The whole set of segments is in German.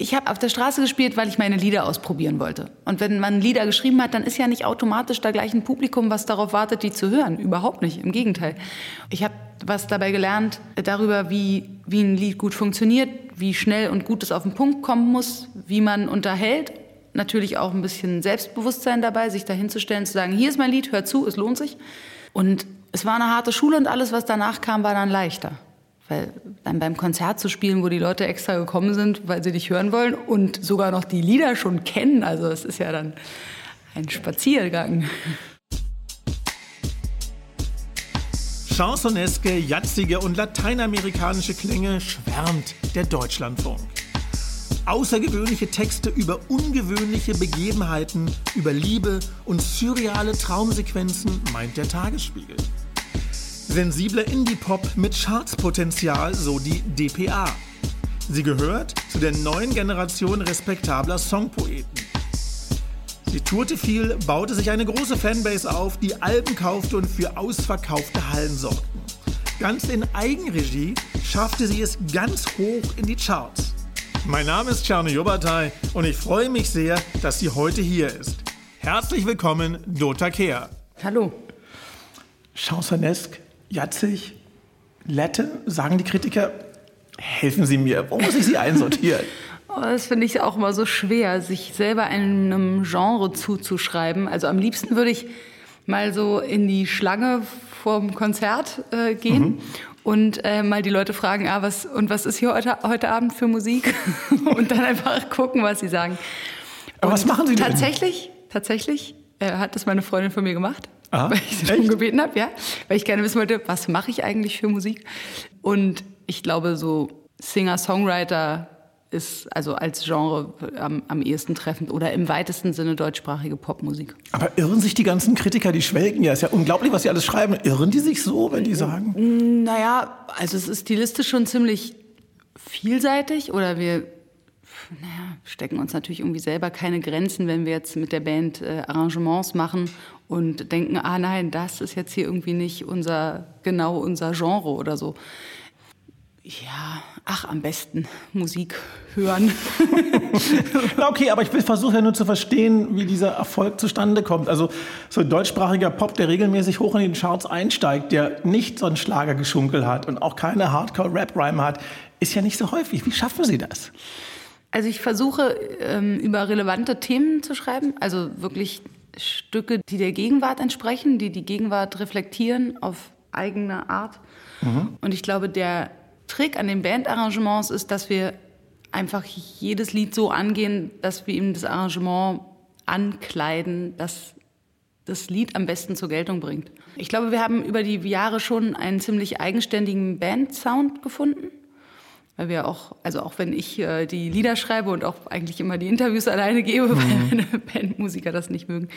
Ich habe auf der Straße gespielt, weil ich meine Lieder ausprobieren wollte. Und wenn man Lieder geschrieben hat, dann ist ja nicht automatisch da gleich ein Publikum, was darauf wartet, die zu hören. Überhaupt nicht. Im Gegenteil. Ich habe was dabei gelernt darüber, wie, wie ein Lied gut funktioniert, wie schnell und gut es auf den Punkt kommen muss, wie man unterhält. Natürlich auch ein bisschen Selbstbewusstsein dabei, sich dahinzustellen, zu sagen, hier ist mein Lied, hör zu, es lohnt sich. Und es war eine harte Schule und alles, was danach kam, war dann leichter. Weil dann beim Konzert zu spielen, wo die Leute extra gekommen sind, weil sie dich hören wollen und sogar noch die Lieder schon kennen, also es ist ja dann ein Spaziergang. Chansoneske, jatzige und lateinamerikanische Klänge schwärmt der Deutschlandfunk. Außergewöhnliche Texte über ungewöhnliche Begebenheiten, über Liebe und surreale Traumsequenzen meint der Tagesspiegel. Sensibler Indie-Pop mit Chartspotenzial, so die DPA. Sie gehört zu der neuen Generation respektabler Songpoeten. Sie tourte viel, baute sich eine große Fanbase auf, die Alben kaufte und für ausverkaufte Hallen sorgten. Ganz in Eigenregie schaffte sie es ganz hoch in die Charts. Mein Name ist Czarny Jobatai und ich freue mich sehr, dass sie heute hier ist. Herzlich willkommen, Dota Kehr. Hallo. Chansonesque jatzig, Latin, sagen die Kritiker. Helfen Sie mir, wo muss ich Sie einsortieren? Oh, das finde ich auch immer so schwer, sich selber einem Genre zuzuschreiben. Also am liebsten würde ich mal so in die Schlange vorm Konzert äh, gehen mhm. und äh, mal die Leute fragen, ah, was und was ist hier heute, heute Abend für Musik? und dann einfach gucken, was sie sagen. Aber und was machen Sie denn? Tatsächlich, tatsächlich äh, hat das meine Freundin von mir gemacht. Aha, weil ich sie darum gebeten habe, ja. Weil ich gerne wissen wollte, was mache ich eigentlich für Musik? Und ich glaube, so Singer-Songwriter ist also als Genre am, am ehesten treffend oder im weitesten Sinne deutschsprachige Popmusik. Aber irren sich die ganzen Kritiker, die schwelgen ja, ist ja unglaublich, was sie alles schreiben. Irren die sich so, wenn die sagen? Naja, also es ist stilistisch schon ziemlich vielseitig oder wir naja, stecken uns natürlich irgendwie selber keine Grenzen, wenn wir jetzt mit der Band äh, Arrangements machen und denken, ah nein, das ist jetzt hier irgendwie nicht unser, genau unser Genre oder so. Ja, ach, am besten Musik hören. okay, aber ich versuche ja nur zu verstehen, wie dieser Erfolg zustande kommt. Also so ein deutschsprachiger Pop, der regelmäßig hoch in den Charts einsteigt, der nicht so einen Schlagergeschunkel hat und auch keine Hardcore-Rap-Rhyme hat, ist ja nicht so häufig. Wie schaffen Sie das? Also ich versuche ähm, über relevante Themen zu schreiben, also wirklich Stücke, die der Gegenwart entsprechen, die die Gegenwart reflektieren auf eigene Art. Mhm. Und ich glaube, der Trick an den Bandarrangements ist, dass wir einfach jedes Lied so angehen, dass wir ihm das Arrangement ankleiden, dass das Lied am besten zur Geltung bringt. Ich glaube, wir haben über die Jahre schon einen ziemlich eigenständigen Band-Sound gefunden weil wir auch, also auch wenn ich äh, die Lieder schreibe und auch eigentlich immer die Interviews alleine gebe, mhm. weil meine Bandmusiker das nicht mögen,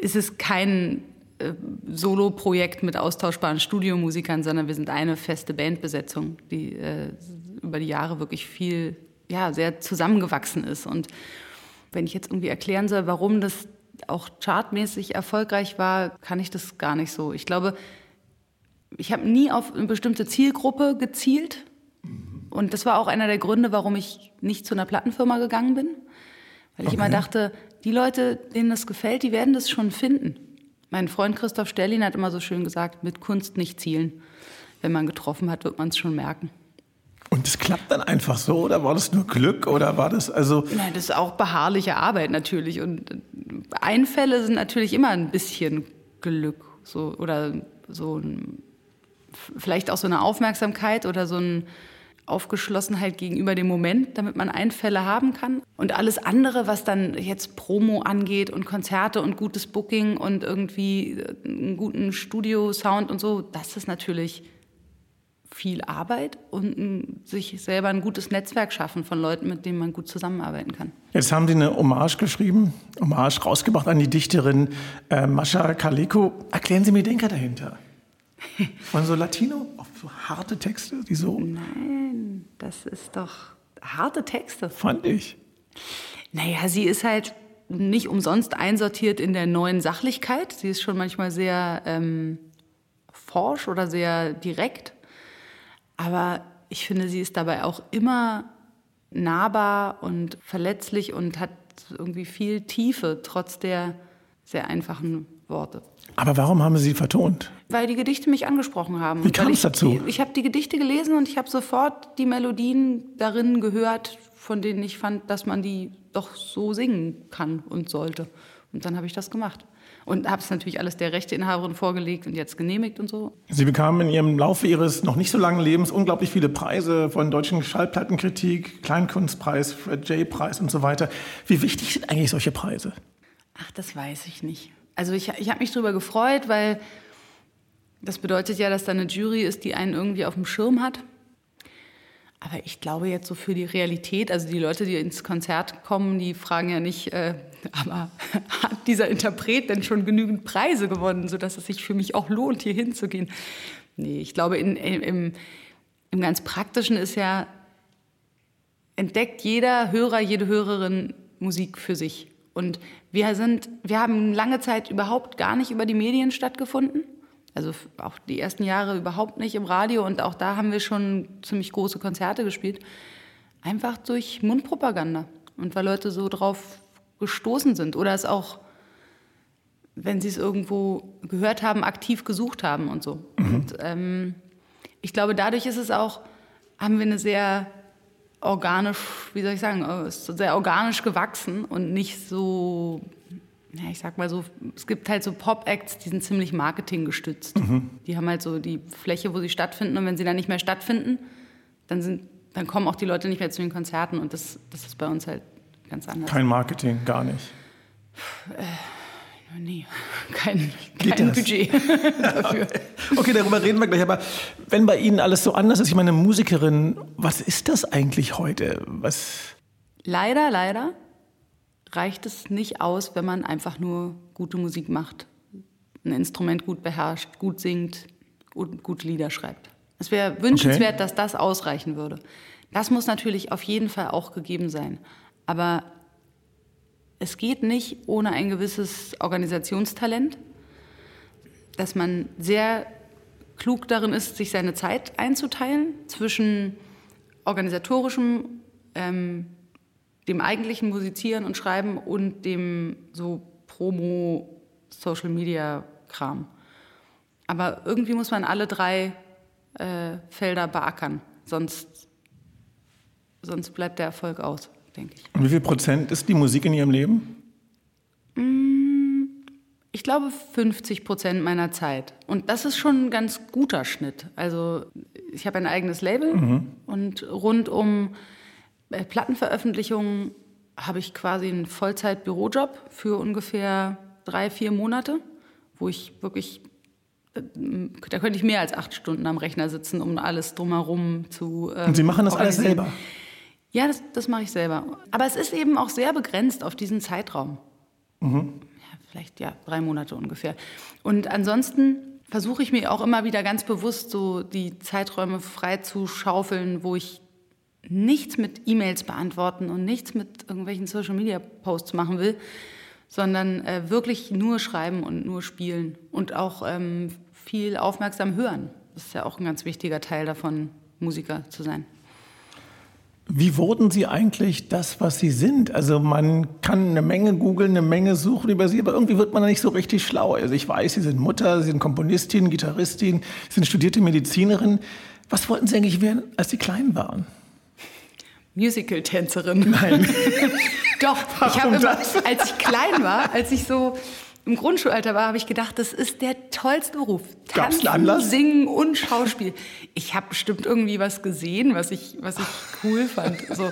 ist es kein äh, Solo-Projekt mit austauschbaren Studiomusikern, sondern wir sind eine feste Bandbesetzung, die äh, über die Jahre wirklich viel, ja, sehr zusammengewachsen ist. Und wenn ich jetzt irgendwie erklären soll, warum das auch chartmäßig erfolgreich war, kann ich das gar nicht so. Ich glaube, ich habe nie auf eine bestimmte Zielgruppe gezielt, und das war auch einer der Gründe, warum ich nicht zu einer Plattenfirma gegangen bin. Weil ich okay. immer dachte, die Leute, denen das gefällt, die werden das schon finden. Mein Freund Christoph Stellin hat immer so schön gesagt, mit Kunst nicht zielen. Wenn man getroffen hat, wird man es schon merken. Und es klappt dann einfach so oder war das nur Glück oder war das also? Nein, das ist auch beharrliche Arbeit natürlich und Einfälle sind natürlich immer ein bisschen Glück so oder so ein, vielleicht auch so eine Aufmerksamkeit oder so ein Aufgeschlossenheit gegenüber dem Moment, damit man Einfälle haben kann. Und alles andere, was dann jetzt Promo angeht und Konzerte und gutes Booking und irgendwie äh, einen guten Studio-Sound und so, das ist natürlich viel Arbeit und sich selber ein gutes Netzwerk schaffen von Leuten, mit denen man gut zusammenarbeiten kann. Jetzt haben Sie eine Hommage geschrieben, Hommage rausgebracht an die Dichterin äh, Mascha Kaleko. Erklären Sie mir den Denker dahinter. Von so Latino auf so harte Texte, die so. Nein, das ist doch harte Texte. Fand ich. Naja, sie ist halt nicht umsonst einsortiert in der neuen Sachlichkeit. Sie ist schon manchmal sehr ähm, forsch oder sehr direkt. Aber ich finde, sie ist dabei auch immer nahbar und verletzlich und hat irgendwie viel Tiefe, trotz der sehr einfachen Worte. Aber warum haben Sie sie vertont? Weil die Gedichte mich angesprochen haben. Wie kam es dazu? Ich, ich habe die Gedichte gelesen und ich habe sofort die Melodien darin gehört, von denen ich fand, dass man die doch so singen kann und sollte. Und dann habe ich das gemacht. Und habe es natürlich alles der Rechteinhaberin vorgelegt und jetzt genehmigt und so. Sie bekamen in Ihrem Laufe Ihres noch nicht so langen Lebens unglaublich viele Preise von deutschen Schallplattenkritik, Kleinkunstpreis, Fred J. Preis und so weiter. Wie wichtig sind eigentlich solche Preise? Ach, das weiß ich nicht. Also ich, ich habe mich darüber gefreut, weil das bedeutet ja, dass da eine Jury ist, die einen irgendwie auf dem Schirm hat. Aber ich glaube jetzt so für die Realität, also die Leute, die ins Konzert kommen, die fragen ja nicht, äh, aber hat dieser Interpret denn schon genügend Preise gewonnen, sodass es sich für mich auch lohnt, hier hinzugehen? Nee, ich glaube, in, im, im ganz Praktischen ist ja, entdeckt jeder Hörer, jede Hörerin Musik für sich. Und wir sind, wir haben lange Zeit überhaupt gar nicht über die Medien stattgefunden. Also auch die ersten Jahre überhaupt nicht im Radio und auch da haben wir schon ziemlich große Konzerte gespielt. Einfach durch Mundpropaganda und weil Leute so drauf gestoßen sind oder es auch, wenn sie es irgendwo gehört haben, aktiv gesucht haben und so. Mhm. Und ähm, ich glaube, dadurch ist es auch, haben wir eine sehr organisch, wie soll ich sagen, äh, ist sehr organisch gewachsen und nicht so ja, ich sag mal so, es gibt halt so Pop-Acts, die sind ziemlich marketinggestützt. Mhm. Die haben halt so die Fläche, wo sie stattfinden und wenn sie dann nicht mehr stattfinden, dann, sind, dann kommen auch die Leute nicht mehr zu den Konzerten und das, das ist bei uns halt ganz anders. Kein Marketing, gar nicht. Nee, kein, kein Budget dafür. Okay, darüber reden wir gleich. Aber wenn bei Ihnen alles so anders ist, ich meine, Musikerin, was ist das eigentlich heute? Was? Leider, leider reicht es nicht aus, wenn man einfach nur gute Musik macht, ein Instrument gut beherrscht, gut singt und gute Lieder schreibt. Es wäre wünschenswert, okay. dass das ausreichen würde. Das muss natürlich auf jeden Fall auch gegeben sein. Aber es geht nicht ohne ein gewisses Organisationstalent, dass man sehr klug darin ist, sich seine Zeit einzuteilen zwischen organisatorischem, ähm, dem eigentlichen Musizieren und Schreiben und dem so Promo, Social Media Kram. Aber irgendwie muss man alle drei äh, Felder beackern, sonst, sonst bleibt der Erfolg aus, denke ich. Und wie viel Prozent ist die Musik in Ihrem Leben? Mm, ich glaube 50 Prozent meiner Zeit. Und das ist schon ein ganz guter Schnitt. Also ich habe ein eigenes Label mhm. und rund um äh, Plattenveröffentlichungen habe ich quasi einen Vollzeit-Bürojob für ungefähr drei, vier Monate, wo ich wirklich, äh, da könnte ich mehr als acht Stunden am Rechner sitzen, um alles drumherum zu. Ähm, Und Sie machen das alles selber? Ja, das, das mache ich selber. Aber es ist eben auch sehr begrenzt auf diesen Zeitraum. Mhm. Ja, vielleicht ja, drei Monate ungefähr. Und ansonsten versuche ich mir auch immer wieder ganz bewusst so die Zeiträume frei zu schaufeln, wo ich nichts mit E-Mails beantworten und nichts mit irgendwelchen Social-Media-Posts machen will, sondern äh, wirklich nur schreiben und nur spielen und auch ähm, viel aufmerksam hören. Das ist ja auch ein ganz wichtiger Teil davon, Musiker zu sein. Wie wurden Sie eigentlich das, was Sie sind? Also man kann eine Menge googeln, eine Menge suchen über Sie, aber irgendwie wird man da nicht so richtig schlau. Also ich weiß, Sie sind Mutter, Sie sind Komponistin, Gitarristin, Sie sind studierte Medizinerin. Was wollten Sie eigentlich werden, als Sie klein waren? Musical-Tänzerin. Nein. Doch, Warum ich habe immer, als ich klein war, als ich so im Grundschulalter war, habe ich gedacht, das ist der tollste Beruf. Tanzen, Anlass? Singen und Schauspiel. Ich habe bestimmt irgendwie was gesehen, was ich, was ich cool fand. So.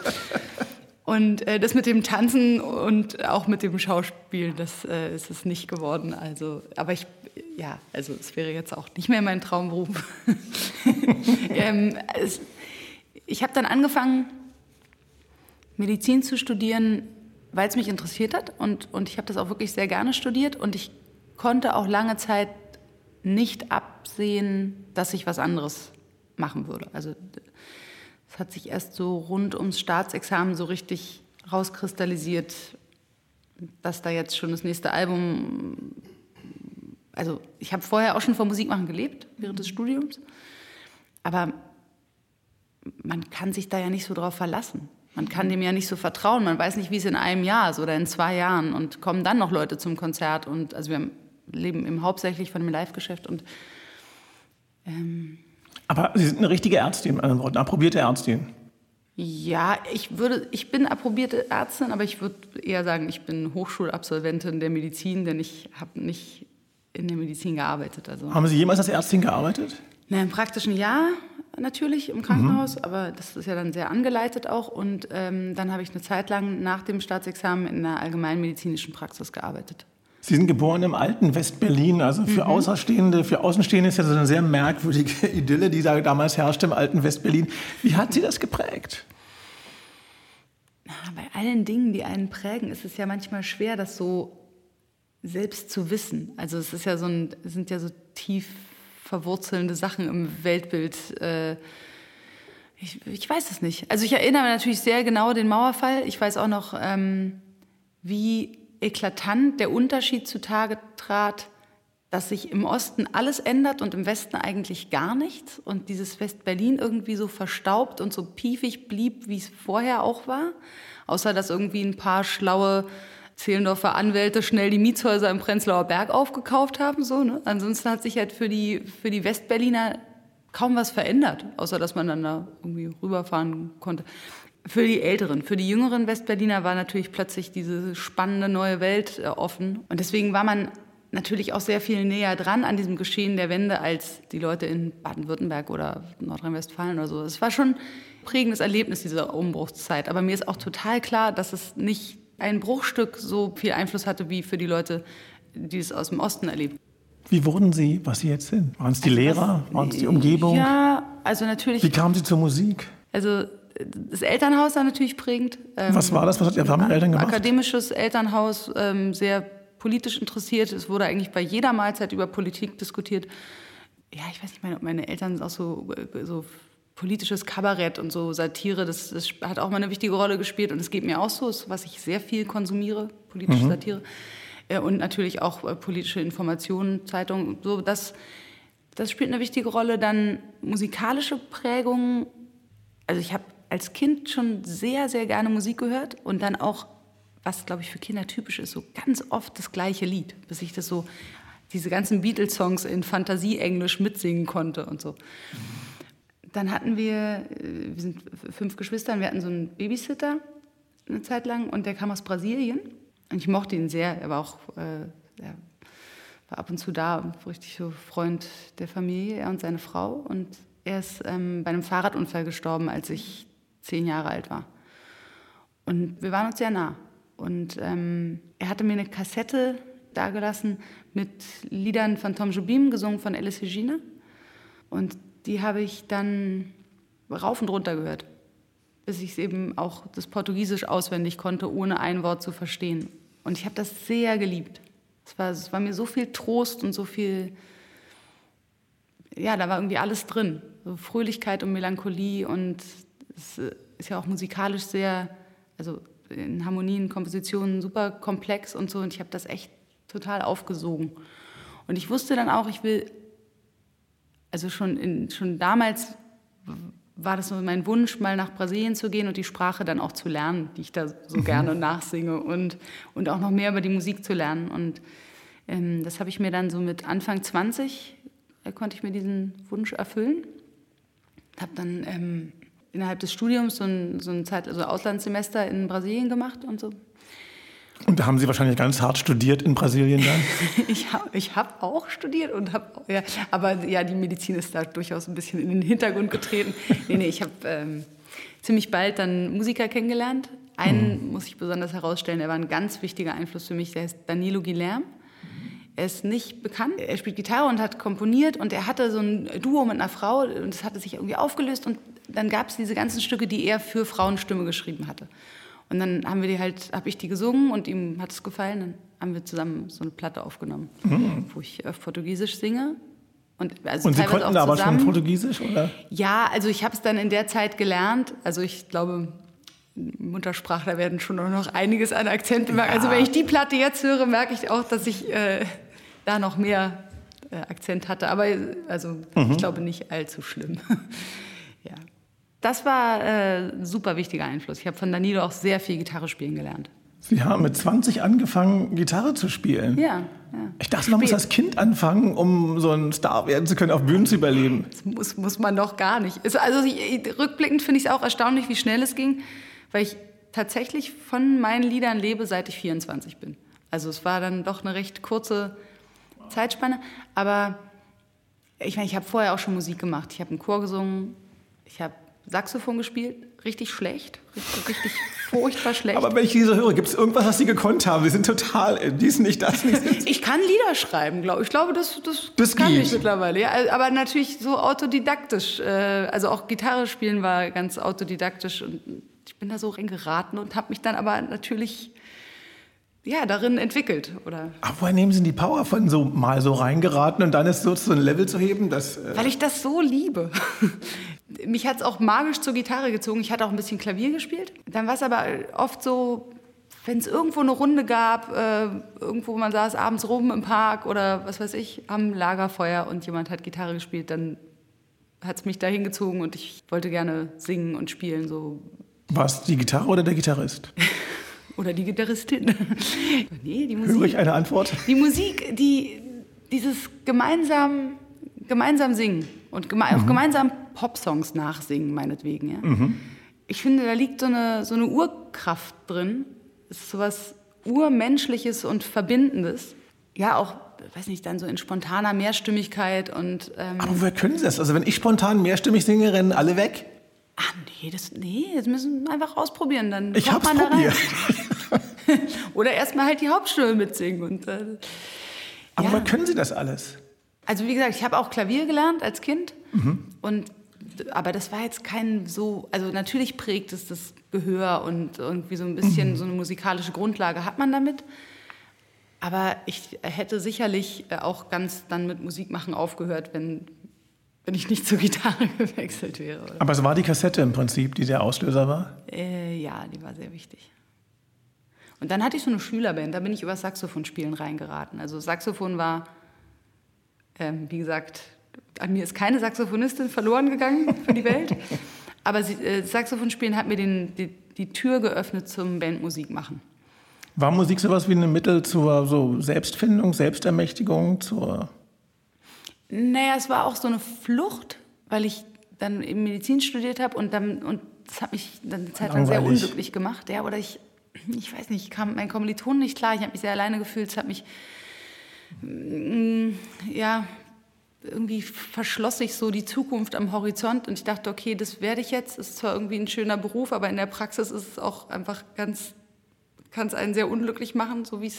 Und äh, das mit dem Tanzen und auch mit dem Schauspiel, das äh, ist es nicht geworden. Also, aber ich, ja, also es wäre jetzt auch nicht mehr mein Traumberuf. ähm, es, ich habe dann angefangen, Medizin zu studieren, weil es mich interessiert hat und, und ich habe das auch wirklich sehr gerne studiert und ich konnte auch lange Zeit nicht absehen, dass ich was anderes machen würde. Also es hat sich erst so rund ums Staatsexamen so richtig rauskristallisiert, dass da jetzt schon das nächste Album, also ich habe vorher auch schon von Musikmachen gelebt während des Studiums, aber man kann sich da ja nicht so drauf verlassen. Man kann dem ja nicht so vertrauen. Man weiß nicht, wie es in einem Jahr ist oder in zwei Jahren. Und kommen dann noch Leute zum Konzert. Und also wir leben eben hauptsächlich von dem Live-Geschäft. Und ähm aber Sie sind eine richtige Ärztin, eine approbierte Ärztin. Ja, ich würde, ich bin approbierte Ärztin, aber ich würde eher sagen, ich bin Hochschulabsolventin der Medizin, denn ich habe nicht in der Medizin gearbeitet. Also. Haben Sie jemals als Ärztin gearbeitet? Na, im praktischen Jahr natürlich im Krankenhaus, mhm. aber das ist ja dann sehr angeleitet auch. Und ähm, dann habe ich eine Zeit lang nach dem Staatsexamen in einer allgemeinmedizinischen Praxis gearbeitet. Sie sind geboren im alten West-Berlin. Also für mhm. Außenstehende, für Außenstehende ist ja so eine sehr merkwürdige Idylle, die da damals herrschte im alten West-Berlin. Wie hat Sie das geprägt? Bei allen Dingen, die einen prägen, ist es ja manchmal schwer, das so selbst zu wissen. Also es ist ja so ein, sind ja so tief verwurzelnde Sachen im Weltbild. Äh, ich, ich, weiß es nicht. Also ich erinnere mich natürlich sehr genau den Mauerfall. Ich weiß auch noch, ähm, wie eklatant der Unterschied zutage trat, dass sich im Osten alles ändert und im Westen eigentlich gar nichts und dieses West-Berlin irgendwie so verstaubt und so piefig blieb, wie es vorher auch war, außer dass irgendwie ein paar schlaue Zehlendorfer Anwälte schnell die Mietshäuser im Prenzlauer Berg aufgekauft haben. So, ne? Ansonsten hat sich halt für die, für die Westberliner kaum was verändert, außer dass man dann da irgendwie rüberfahren konnte. Für die Älteren, für die jüngeren Westberliner war natürlich plötzlich diese spannende neue Welt äh, offen. Und deswegen war man natürlich auch sehr viel näher dran an diesem Geschehen der Wende als die Leute in Baden-Württemberg oder Nordrhein-Westfalen oder so. Es war schon ein prägendes Erlebnis, diese Umbruchszeit. Aber mir ist auch total klar, dass es nicht ein Bruchstück so viel Einfluss hatte wie für die Leute, die es aus dem Osten erlebt. Wie wurden Sie, was Sie jetzt sind? Waren es die also Lehrer? Waren es die Umgebung? Ja, also natürlich. Wie kamen Sie zur Musik? Also das Elternhaus war natürlich prägend. Was war das? Was hat Ihr Eltern gemacht? Akademisches Elternhaus, ähm, sehr politisch interessiert. Es wurde eigentlich bei jeder Mahlzeit über Politik diskutiert. Ja, ich weiß nicht, meine, meine Eltern sind auch so, so politisches Kabarett und so Satire, das, das, hat auch mal eine wichtige Rolle gespielt und es geht mir auch so, was ich sehr viel konsumiere, politische mhm. Satire äh, und natürlich auch äh, politische Informationen, Zeitungen, so das, das spielt eine wichtige Rolle. Dann musikalische Prägungen, also ich habe als Kind schon sehr, sehr gerne Musik gehört und dann auch, was glaube ich für Kinder typisch ist, so ganz oft das gleiche Lied, bis ich das so, diese ganzen Beatles-Songs in Fantasie-Englisch mitsingen konnte und so. Mhm. Dann hatten wir, äh, wir sind fünf Geschwister, und wir hatten so einen Babysitter eine Zeit lang und der kam aus Brasilien. Und ich mochte ihn sehr. Er war auch äh, er war ab und zu da richtig so Freund der Familie, er und seine Frau. Und er ist ähm, bei einem Fahrradunfall gestorben, als ich zehn Jahre alt war. Und wir waren uns sehr nah. Und ähm, er hatte mir eine Kassette dagelassen mit Liedern von Tom Jobim, gesungen von Alice Regina. Und die habe ich dann rauf und runter gehört, bis ich eben auch das Portugiesisch auswendig konnte, ohne ein Wort zu verstehen. Und ich habe das sehr geliebt. Es war, es war mir so viel Trost und so viel, ja, da war irgendwie alles drin. So Fröhlichkeit und Melancholie und es ist ja auch musikalisch sehr, also in Harmonien, Kompositionen super komplex und so. Und ich habe das echt total aufgesogen. Und ich wusste dann auch, ich will also schon, in, schon damals war das so mein Wunsch, mal nach Brasilien zu gehen und die Sprache dann auch zu lernen, die ich da so mhm. gerne nachsinge und, und auch noch mehr über die Musik zu lernen. Und ähm, das habe ich mir dann so mit Anfang 20, äh, konnte ich mir diesen Wunsch erfüllen. Habe dann ähm, innerhalb des Studiums so ein, so ein Zeit, also Auslandssemester in Brasilien gemacht und so und da haben Sie wahrscheinlich ganz hart studiert in Brasilien dann? ich habe ich hab auch studiert und habe, ja, aber ja, die Medizin ist da durchaus ein bisschen in den Hintergrund getreten. nee, nee, ich habe ähm, ziemlich bald dann Musiker kennengelernt. Einen mhm. muss ich besonders herausstellen, der war ein ganz wichtiger Einfluss für mich, der heißt Danilo Guilherme. Er ist nicht bekannt. Er spielt Gitarre und hat komponiert und er hatte so ein Duo mit einer Frau und es hatte sich irgendwie aufgelöst und dann gab es diese ganzen Stücke, die er für Frauenstimme geschrieben hatte. Und dann haben wir die halt, habe ich die gesungen und ihm hat es gefallen. Dann haben wir zusammen so eine Platte aufgenommen, mhm. wo ich auf Portugiesisch singe. Und, also und Sie konnten da aber schon Portugiesisch, oder? Ja, also ich habe es dann in der Zeit gelernt. Also ich glaube, Muttersprachler werden schon noch einiges an Akzenten merken. Also ja. Also wenn ich die Platte jetzt höre, merke ich auch, dass ich äh, da noch mehr äh, Akzent hatte. Aber also mhm. ich glaube nicht allzu schlimm. Das war äh, ein super wichtiger Einfluss. Ich habe von Danilo auch sehr viel Gitarre spielen gelernt. Sie haben mit 20 angefangen, Gitarre zu spielen. Ja. ja. Ich dachte, man muss als Kind anfangen, um so ein Star werden zu können, auf Bühnen zu überleben. Das muss, muss man doch gar nicht. Also ich, rückblickend finde ich es auch erstaunlich, wie schnell es ging, weil ich tatsächlich von meinen Liedern lebe, seit ich 24 bin. Also es war dann doch eine recht kurze Zeitspanne. Aber ich meine, ich habe vorher auch schon Musik gemacht. Ich habe einen Chor gesungen, ich habe Saxophon gespielt, richtig schlecht, richtig, richtig furchtbar schlecht. Aber wenn ich diese höre, gibt es irgendwas, was Sie gekonnt haben? Sie sind total dies nicht, das nicht. ich kann Lieder schreiben, glaube ich. Ich glaube, das, das, das kann geht. ich mittlerweile. Ja, aber natürlich so autodidaktisch. Äh, also auch Gitarre spielen war ganz autodidaktisch und ich bin da so reingeraten und habe mich dann aber natürlich ja, darin entwickelt. Oder? Aber woher nehmen Sie die Power von so mal so reingeraten und dann ist so zu ein Level zu heben? Das, äh Weil ich das so liebe. Mich hat es auch magisch zur Gitarre gezogen. Ich hatte auch ein bisschen Klavier gespielt. Dann war es aber oft so, wenn es irgendwo eine Runde gab, äh, irgendwo man saß abends rum im Park oder was weiß ich, am Lagerfeuer und jemand hat Gitarre gespielt, dann hat es mich dahin gezogen und ich wollte gerne singen und spielen. So. War es die Gitarre oder der Gitarrist? Oder die Gitarristin. nee, die Musik. Höre ich eine Antwort? Die Musik, die, dieses gemeinsam, gemeinsam singen und geme mhm. auch gemeinsam Popsongs nachsingen, meinetwegen. Ja? Mhm. Ich finde, da liegt so eine, so eine Urkraft drin. Es ist so was Urmenschliches und Verbindendes. Ja, auch, weiß nicht, dann so in spontaner Mehrstimmigkeit und. Ähm Aber woher können Sie das? Also, wenn ich spontan mehrstimmig singe, rennen alle weg? Ach nee, das, nee, das müssen wir einfach ausprobieren. Dann ich hab's man probiert. Oder erstmal halt die Hauptstimme mitsingen. Und, äh, Aber ja. wann können Sie das alles? Also wie gesagt, ich habe auch Klavier gelernt als Kind. Mhm. Und, aber das war jetzt kein so, also natürlich prägt es das Gehör und irgendwie so ein bisschen mhm. so eine musikalische Grundlage hat man damit. Aber ich hätte sicherlich äh, auch ganz dann mit Musik machen aufgehört, wenn, wenn ich nicht zur Gitarre gewechselt wäre. Oder? Aber es war die Kassette im Prinzip, die der Auslöser war? Äh, ja, die war sehr wichtig. Und dann hatte ich so eine Schülerband, da bin ich über Saxophonspielen reingeraten. Also Saxophon war, ähm, wie gesagt, an mir ist keine Saxophonistin verloren gegangen für die Welt. Aber sie, äh, Saxophonspielen hat mir den, die, die Tür geöffnet zum Bandmusik machen. War Musik sowas wie ein Mittel zur so Selbstfindung, Selbstermächtigung, zur naja, es war auch so eine Flucht, weil ich dann eben Medizin studiert habe und dann und das hat mich dann eine Zeit lang sehr unglücklich gemacht. Ja, oder ich, ich weiß nicht, ich kam mein Kommilitonen nicht klar, ich habe mich sehr alleine gefühlt, es hat mich, ja, irgendwie verschloss sich so die Zukunft am Horizont und ich dachte, okay, das werde ich jetzt. Ist zwar irgendwie ein schöner Beruf, aber in der Praxis ist es auch einfach ganz, kann es einen sehr unglücklich machen, so wie es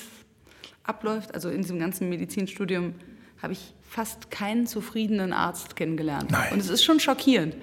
abläuft. Also in diesem ganzen Medizinstudium habe ich fast keinen zufriedenen Arzt kennengelernt. Nein. Und es ist schon schockierend,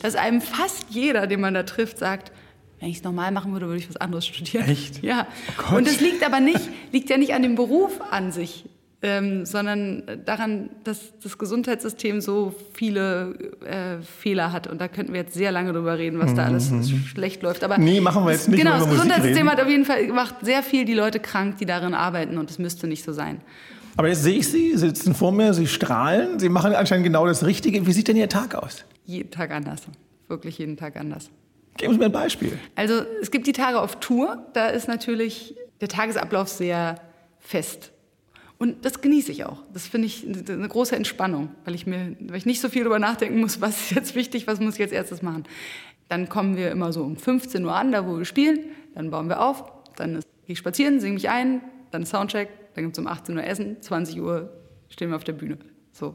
dass einem fast jeder, den man da trifft, sagt, wenn ich es normal machen würde, würde ich was anderes studieren. Echt? Ja. Oh und es liegt aber nicht, liegt ja nicht an dem Beruf an sich, ähm, sondern daran, dass das Gesundheitssystem so viele äh, Fehler hat. Und da könnten wir jetzt sehr lange drüber reden, was da alles mhm. schlecht läuft. Aber nee, machen wir jetzt nicht. Genau, das Gesundheitssystem hat auf jeden Fall macht sehr viel die Leute krank, die darin arbeiten. Und es müsste nicht so sein. Aber jetzt sehe ich Sie, Sie sitzen vor mir, Sie strahlen, Sie machen anscheinend genau das Richtige. Wie sieht denn Ihr Tag aus? Jeden Tag anders. Wirklich jeden Tag anders. Geben Sie mir ein Beispiel. Also es gibt die Tage auf Tour, da ist natürlich der Tagesablauf sehr fest. Und das genieße ich auch. Das finde ich eine große Entspannung, weil ich mir, weil ich nicht so viel darüber nachdenken muss, was ist jetzt wichtig, was muss ich jetzt erstes machen. Dann kommen wir immer so um 15 Uhr an, da wo wir spielen, dann bauen wir auf, dann gehe ich spazieren, singe mich ein, dann Soundcheck, dann gibt es um 18 Uhr Essen, 20 Uhr stehen wir auf der Bühne. So.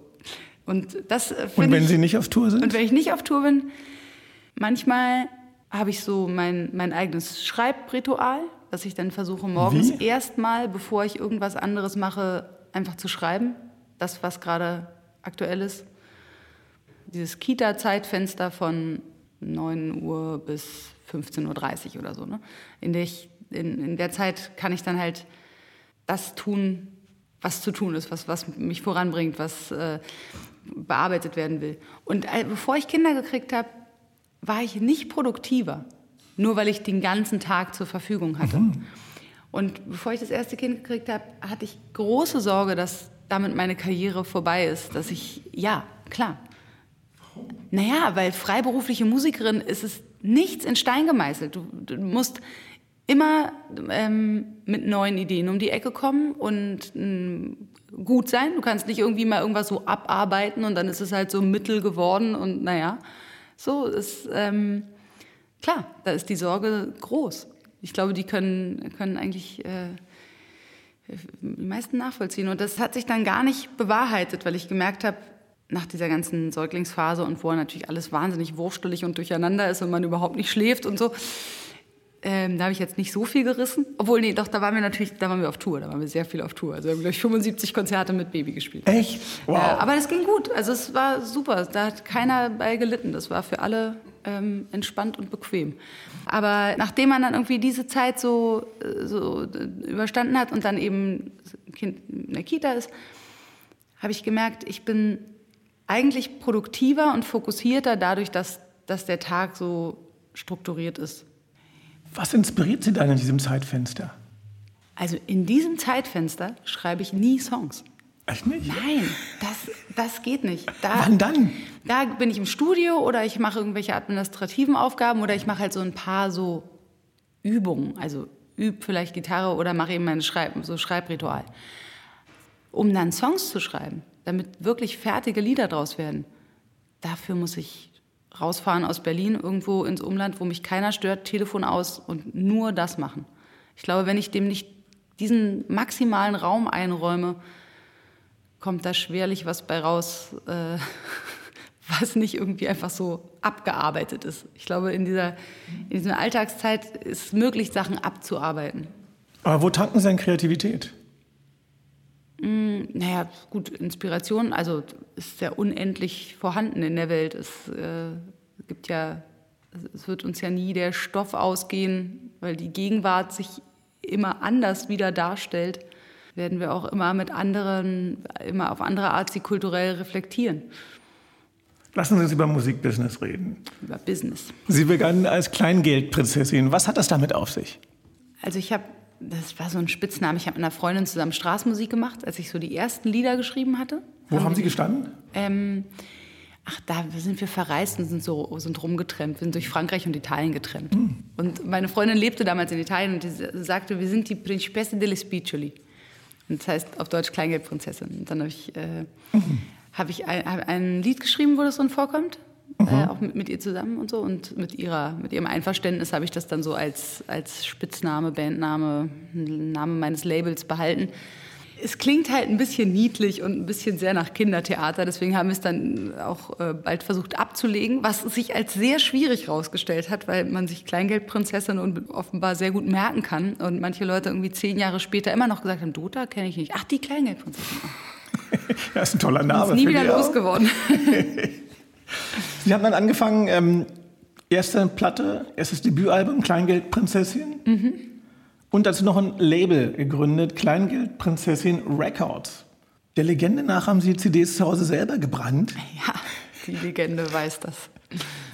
Und, das, äh, und wenn ich, Sie nicht auf Tour sind? Und wenn ich nicht auf Tour bin, manchmal habe ich so mein, mein eigenes Schreibritual, dass ich dann versuche, morgens erstmal, bevor ich irgendwas anderes mache, einfach zu schreiben. Das, was gerade aktuell ist. Dieses Kita-Zeitfenster von 9 Uhr bis 15.30 Uhr oder so. Ne? In, der ich, in, in der Zeit kann ich dann halt das tun, was zu tun ist, was, was mich voranbringt, was äh, bearbeitet werden will. Und äh, bevor ich Kinder gekriegt habe, war ich nicht produktiver, nur weil ich den ganzen Tag zur Verfügung hatte. Mhm. Und bevor ich das erste Kind gekriegt habe, hatte ich große Sorge, dass damit meine Karriere vorbei ist, dass ich, ja, klar. Naja, weil freiberufliche Musikerin ist es nichts in Stein gemeißelt. Du, du musst immer ähm, mit neuen Ideen um die Ecke kommen und ähm, gut sein. Du kannst nicht irgendwie mal irgendwas so abarbeiten und dann ist es halt so mittel geworden und naja, so ist ähm, klar, da ist die Sorge groß. Ich glaube, die können, können eigentlich äh, die meisten nachvollziehen. Und das hat sich dann gar nicht bewahrheitet, weil ich gemerkt habe, nach dieser ganzen Säuglingsphase und vorher natürlich alles wahnsinnig wurstelig und durcheinander ist und man überhaupt nicht schläft und so, ähm, da habe ich jetzt nicht so viel gerissen. Obwohl, nee, doch, da waren wir natürlich, da waren wir auf Tour, da waren wir sehr viel auf Tour. Also wir haben, glaube ich, 75 Konzerte mit Baby gespielt. Echt? Wow. Äh, aber das ging gut. Also es war super. Da hat keiner bei gelitten. Das war für alle ähm, entspannt und bequem. Aber nachdem man dann irgendwie diese Zeit so, äh, so überstanden hat und dann eben Kind in der Kita ist, habe ich gemerkt, ich bin eigentlich produktiver und fokussierter dadurch, dass, dass der Tag so strukturiert ist. Was inspiriert Sie dann in diesem Zeitfenster? Also in diesem Zeitfenster schreibe ich nie Songs. Echt nicht? Nein, das, das geht nicht. Da, Wann dann? Da bin ich im Studio oder ich mache irgendwelche administrativen Aufgaben oder ich mache halt so ein paar so Übungen. Also übe vielleicht Gitarre oder mache eben mein Schreib, so Schreibritual. Um dann Songs zu schreiben, damit wirklich fertige Lieder draus werden, dafür muss ich rausfahren aus Berlin, irgendwo ins Umland, wo mich keiner stört, Telefon aus und nur das machen. Ich glaube, wenn ich dem nicht diesen maximalen Raum einräume, kommt da schwerlich was bei raus, äh, was nicht irgendwie einfach so abgearbeitet ist. Ich glaube, in dieser, in dieser Alltagszeit ist es möglich, Sachen abzuarbeiten. Aber wo tanken Sie denn Kreativität? Mm, naja, gut, Inspiration, also ist ja unendlich vorhanden in der Welt. Es äh, gibt ja, es wird uns ja nie der Stoff ausgehen, weil die Gegenwart sich immer anders wieder darstellt, werden wir auch immer mit anderen, immer auf andere Art sie kulturell reflektieren. Lassen Sie uns über Musikbusiness reden. Über Business. Sie begannen als Kleingeldprinzessin. Was hat das damit auf sich? Also ich habe das war so ein Spitzname. Ich habe mit einer Freundin zusammen Straßenmusik gemacht, als ich so die ersten Lieder geschrieben hatte. Wo haben, haben Sie gestanden? Ähm, ach, da sind wir verreist und sind so sind rumgetrennt. Wir sind durch Frankreich und Italien getrennt. Mhm. Und meine Freundin lebte damals in Italien und sagte, wir sind die Principesse delle Spiccioli. Und das heißt auf Deutsch Kleingeldprinzessin. Und dann habe ich, äh, mhm. hab ich ein, hab ein Lied geschrieben, wo das drin vorkommt. Mhm. Äh, auch mit, mit, ihr zusammen und so. Und mit, ihrer, mit ihrem Einverständnis habe ich das dann so als, als Spitzname, Bandname, Name meines Labels behalten. Es klingt halt ein bisschen niedlich und ein bisschen sehr nach Kindertheater. Deswegen haben wir es dann auch äh, bald versucht abzulegen, was sich als sehr schwierig herausgestellt hat, weil man sich Kleingeldprinzessin und offenbar sehr gut merken kann. Und manche Leute irgendwie zehn Jahre später immer noch gesagt haben, Dota kenne ich nicht. Ach, die Kleingeldprinzessin. das ist ein toller Name. Ist nie wieder losgeworden. Sie haben dann angefangen, ähm, erste Platte, erstes Debütalbum, Kleingeldprinzessin. Mhm. Und dazu noch ein Label gegründet, Kleingeldprinzessin Records. Der Legende nach haben Sie CDs zu Hause selber gebrannt. Ja, die Legende weiß das.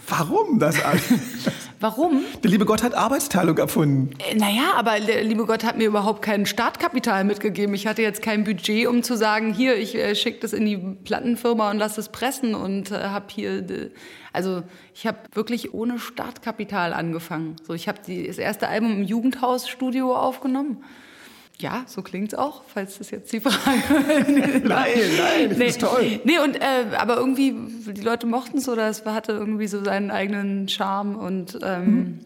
Warum das alles? Warum? Der liebe Gott hat Arbeitsteilung erfunden. Äh, naja, aber der liebe Gott hat mir überhaupt kein Startkapital mitgegeben. Ich hatte jetzt kein Budget, um zu sagen, hier, ich äh, schicke das in die Plattenfirma und lasse es pressen und äh, habe hier... Äh, also ich habe wirklich ohne Startkapital angefangen. So, ich habe das erste Album im Jugendhausstudio aufgenommen. Ja, so klingt es auch, falls das jetzt die Frage ist. nein, nein, das nee, ist toll. Nee, und, äh, aber irgendwie, die Leute mochten es oder es hatte irgendwie so seinen eigenen Charme. Und ähm, mhm.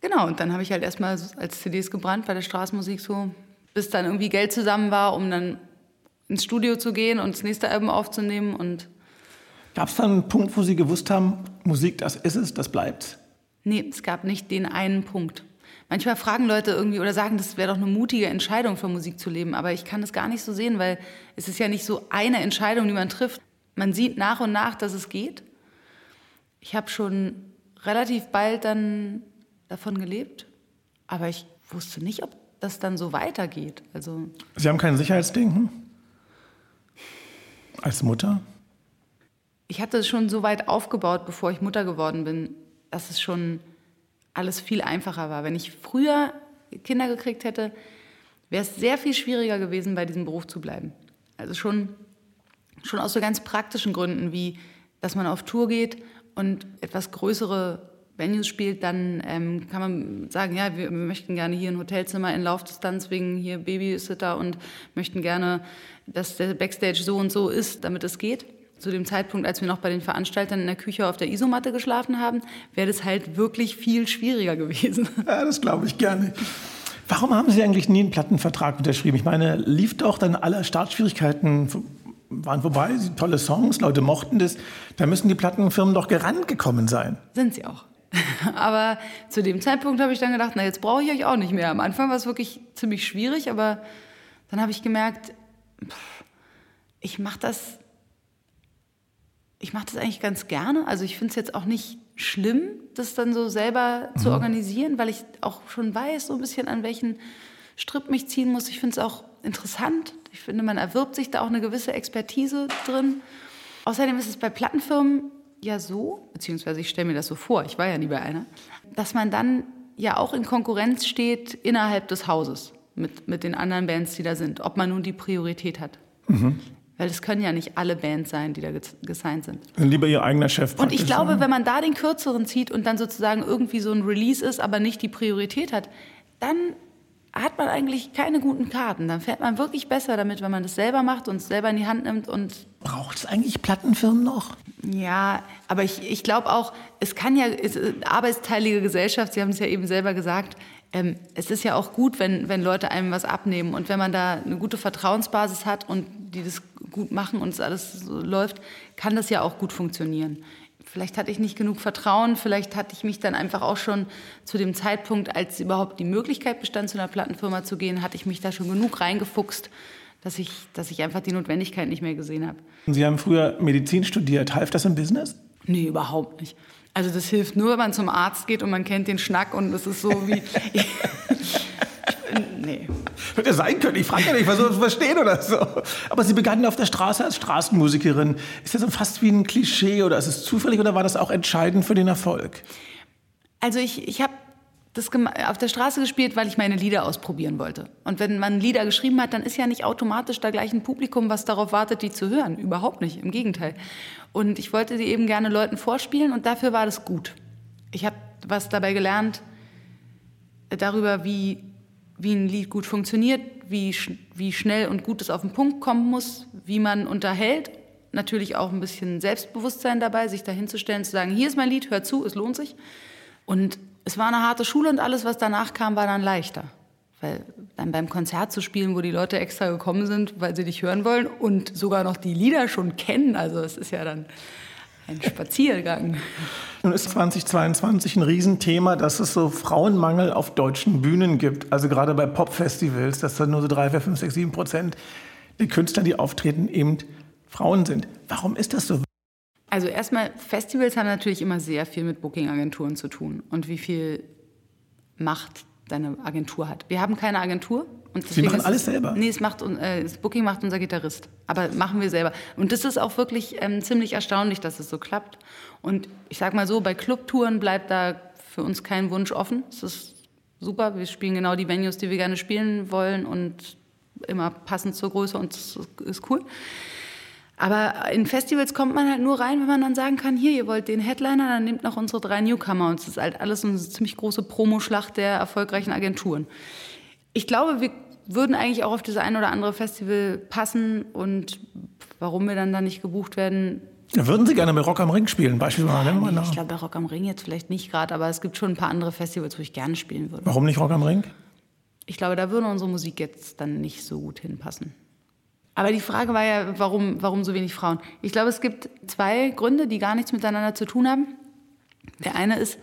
genau, und dann habe ich halt erstmal als CDs gebrannt bei der Straßenmusik so, bis dann irgendwie Geld zusammen war, um dann ins Studio zu gehen und das nächste Album aufzunehmen. Und Gab es dann einen Punkt, wo Sie gewusst haben, Musik, das ist es, das bleibt? Nee, es gab nicht den einen Punkt. Manchmal fragen Leute irgendwie oder sagen, das wäre doch eine mutige Entscheidung, für Musik zu leben. Aber ich kann das gar nicht so sehen, weil es ist ja nicht so eine Entscheidung, die man trifft. Man sieht nach und nach, dass es geht. Ich habe schon relativ bald dann davon gelebt, aber ich wusste nicht, ob das dann so weitergeht. Also Sie haben kein Sicherheitsdenken? Als Mutter? Ich hatte es schon so weit aufgebaut, bevor ich Mutter geworden bin, dass es schon alles viel einfacher war. Wenn ich früher Kinder gekriegt hätte, wäre es sehr viel schwieriger gewesen, bei diesem Beruf zu bleiben. Also schon, schon aus so ganz praktischen Gründen, wie dass man auf Tour geht und etwas größere Venues spielt, dann ähm, kann man sagen, ja, wir, möchten gerne hier ein Hotelzimmer in Laufdistanz wegen hier Babysitter und möchten gerne, dass der Backstage so und so ist, damit es geht. Zu dem Zeitpunkt, als wir noch bei den Veranstaltern in der Küche auf der Isomatte geschlafen haben, wäre das halt wirklich viel schwieriger gewesen. Ja, das glaube ich gerne. Warum haben Sie eigentlich nie einen Plattenvertrag unterschrieben? Ich meine, lief doch dann alle Startschwierigkeiten waren vorbei, tolle Songs, Leute mochten das. Da müssen die Plattenfirmen doch gerannt gekommen sein. Sind sie auch. aber zu dem Zeitpunkt habe ich dann gedacht, na jetzt brauche ich euch auch nicht mehr. Am Anfang war es wirklich ziemlich schwierig, aber dann habe ich gemerkt, ich mache das, ich mache das eigentlich ganz gerne. Also ich finde es jetzt auch nicht schlimm, das dann so selber mhm. zu organisieren, weil ich auch schon weiß, so ein bisschen an welchen Stripp mich ziehen muss. Ich finde es auch interessant. Ich finde, man erwirbt sich da auch eine gewisse Expertise drin. Außerdem ist es bei Plattenfirmen ja so, beziehungsweise ich stelle mir das so vor, ich war ja nie bei einer, dass man dann ja auch in Konkurrenz steht innerhalb des Hauses mit, mit den anderen Bands, die da sind, ob man nun die Priorität hat. Mhm. Weil es können ja nicht alle Bands sein, die da gesigned sind. Lieber ihr eigener Chef. Und ich glaube, wenn man da den kürzeren zieht und dann sozusagen irgendwie so ein Release ist, aber nicht die Priorität hat, dann hat man eigentlich keine guten Karten. Dann fährt man wirklich besser damit, wenn man das selber macht und es selber in die Hand nimmt. Und Braucht es eigentlich Plattenfirmen noch? Ja, aber ich, ich glaube auch, es kann ja, es, arbeitsteilige Gesellschaft, Sie haben es ja eben selber gesagt, ähm, es ist ja auch gut, wenn, wenn Leute einem was abnehmen. Und wenn man da eine gute Vertrauensbasis hat und die das gut machen und es alles so läuft, kann das ja auch gut funktionieren vielleicht hatte ich nicht genug Vertrauen, vielleicht hatte ich mich dann einfach auch schon zu dem Zeitpunkt, als überhaupt die Möglichkeit bestand, zu einer Plattenfirma zu gehen, hatte ich mich da schon genug reingefuchst, dass ich, dass ich einfach die Notwendigkeit nicht mehr gesehen habe. Sie haben früher Medizin studiert. Half das im Business? Nee, überhaupt nicht. Also das hilft nur, wenn man zum Arzt geht und man kennt den Schnack und es ist so wie... nee. Hätte sein können. Ich frage ja nicht, ich versuche zu verstehen oder so. Aber Sie begannen auf der Straße als Straßenmusikerin. Ist das so fast wie ein Klischee oder ist es zufällig oder war das auch entscheidend für den Erfolg? Also ich, ich habe das auf der Straße gespielt, weil ich meine Lieder ausprobieren wollte. Und wenn man Lieder geschrieben hat, dann ist ja nicht automatisch da gleich ein Publikum, was darauf wartet, die zu hören. Überhaupt nicht, im Gegenteil. Und ich wollte sie eben gerne Leuten vorspielen und dafür war das gut. Ich habe was dabei gelernt darüber, wie wie ein Lied gut funktioniert, wie, wie schnell und gut es auf den Punkt kommen muss, wie man unterhält. Natürlich auch ein bisschen Selbstbewusstsein dabei, sich dahinzustellen, zu sagen, hier ist mein Lied, hör zu, es lohnt sich. Und es war eine harte Schule und alles, was danach kam, war dann leichter. Weil dann beim Konzert zu spielen, wo die Leute extra gekommen sind, weil sie dich hören wollen und sogar noch die Lieder schon kennen, also es ist ja dann ein Spaziergang. Nun ist 2022 ein Riesenthema, dass es so Frauenmangel auf deutschen Bühnen gibt. Also gerade bei Popfestivals, dass da nur so drei, vier, fünf, sechs, sieben Prozent der Künstler, die auftreten, eben Frauen sind. Warum ist das so? Also erstmal, Festivals haben natürlich immer sehr viel mit Booking-Agenturen zu tun und wie viel Macht deine Agentur hat. Wir haben keine Agentur. Und Sie machen alles selber? Nee, es macht, äh, das Booking macht unser Gitarrist. Aber machen wir selber. Und das ist auch wirklich ähm, ziemlich erstaunlich, dass es so klappt. Und ich sag mal so, bei Clubtouren bleibt da für uns kein Wunsch offen. Es ist super. Wir spielen genau die Venues, die wir gerne spielen wollen und immer passend zur Größe und das ist cool. Aber in Festivals kommt man halt nur rein, wenn man dann sagen kann, hier, ihr wollt den Headliner, dann nehmt noch unsere drei Newcomer. Und es ist halt alles eine ziemlich große Promoschlacht der erfolgreichen Agenturen. Ich glaube, wir würden eigentlich auch auf das ein oder andere Festival passen und warum wir dann da nicht gebucht werden. Würden Sie gerne bei Rock am Ring spielen, beispielsweise? Ja, nee, ich glaube, bei Rock am Ring jetzt vielleicht nicht gerade, aber es gibt schon ein paar andere Festivals, wo ich gerne spielen würde. Warum nicht Rock am Ring? Ich glaube, da würde unsere Musik jetzt dann nicht so gut hinpassen. Aber die Frage war ja, warum, warum so wenig Frauen? Ich glaube, es gibt zwei Gründe, die gar nichts miteinander zu tun haben. Der eine ist,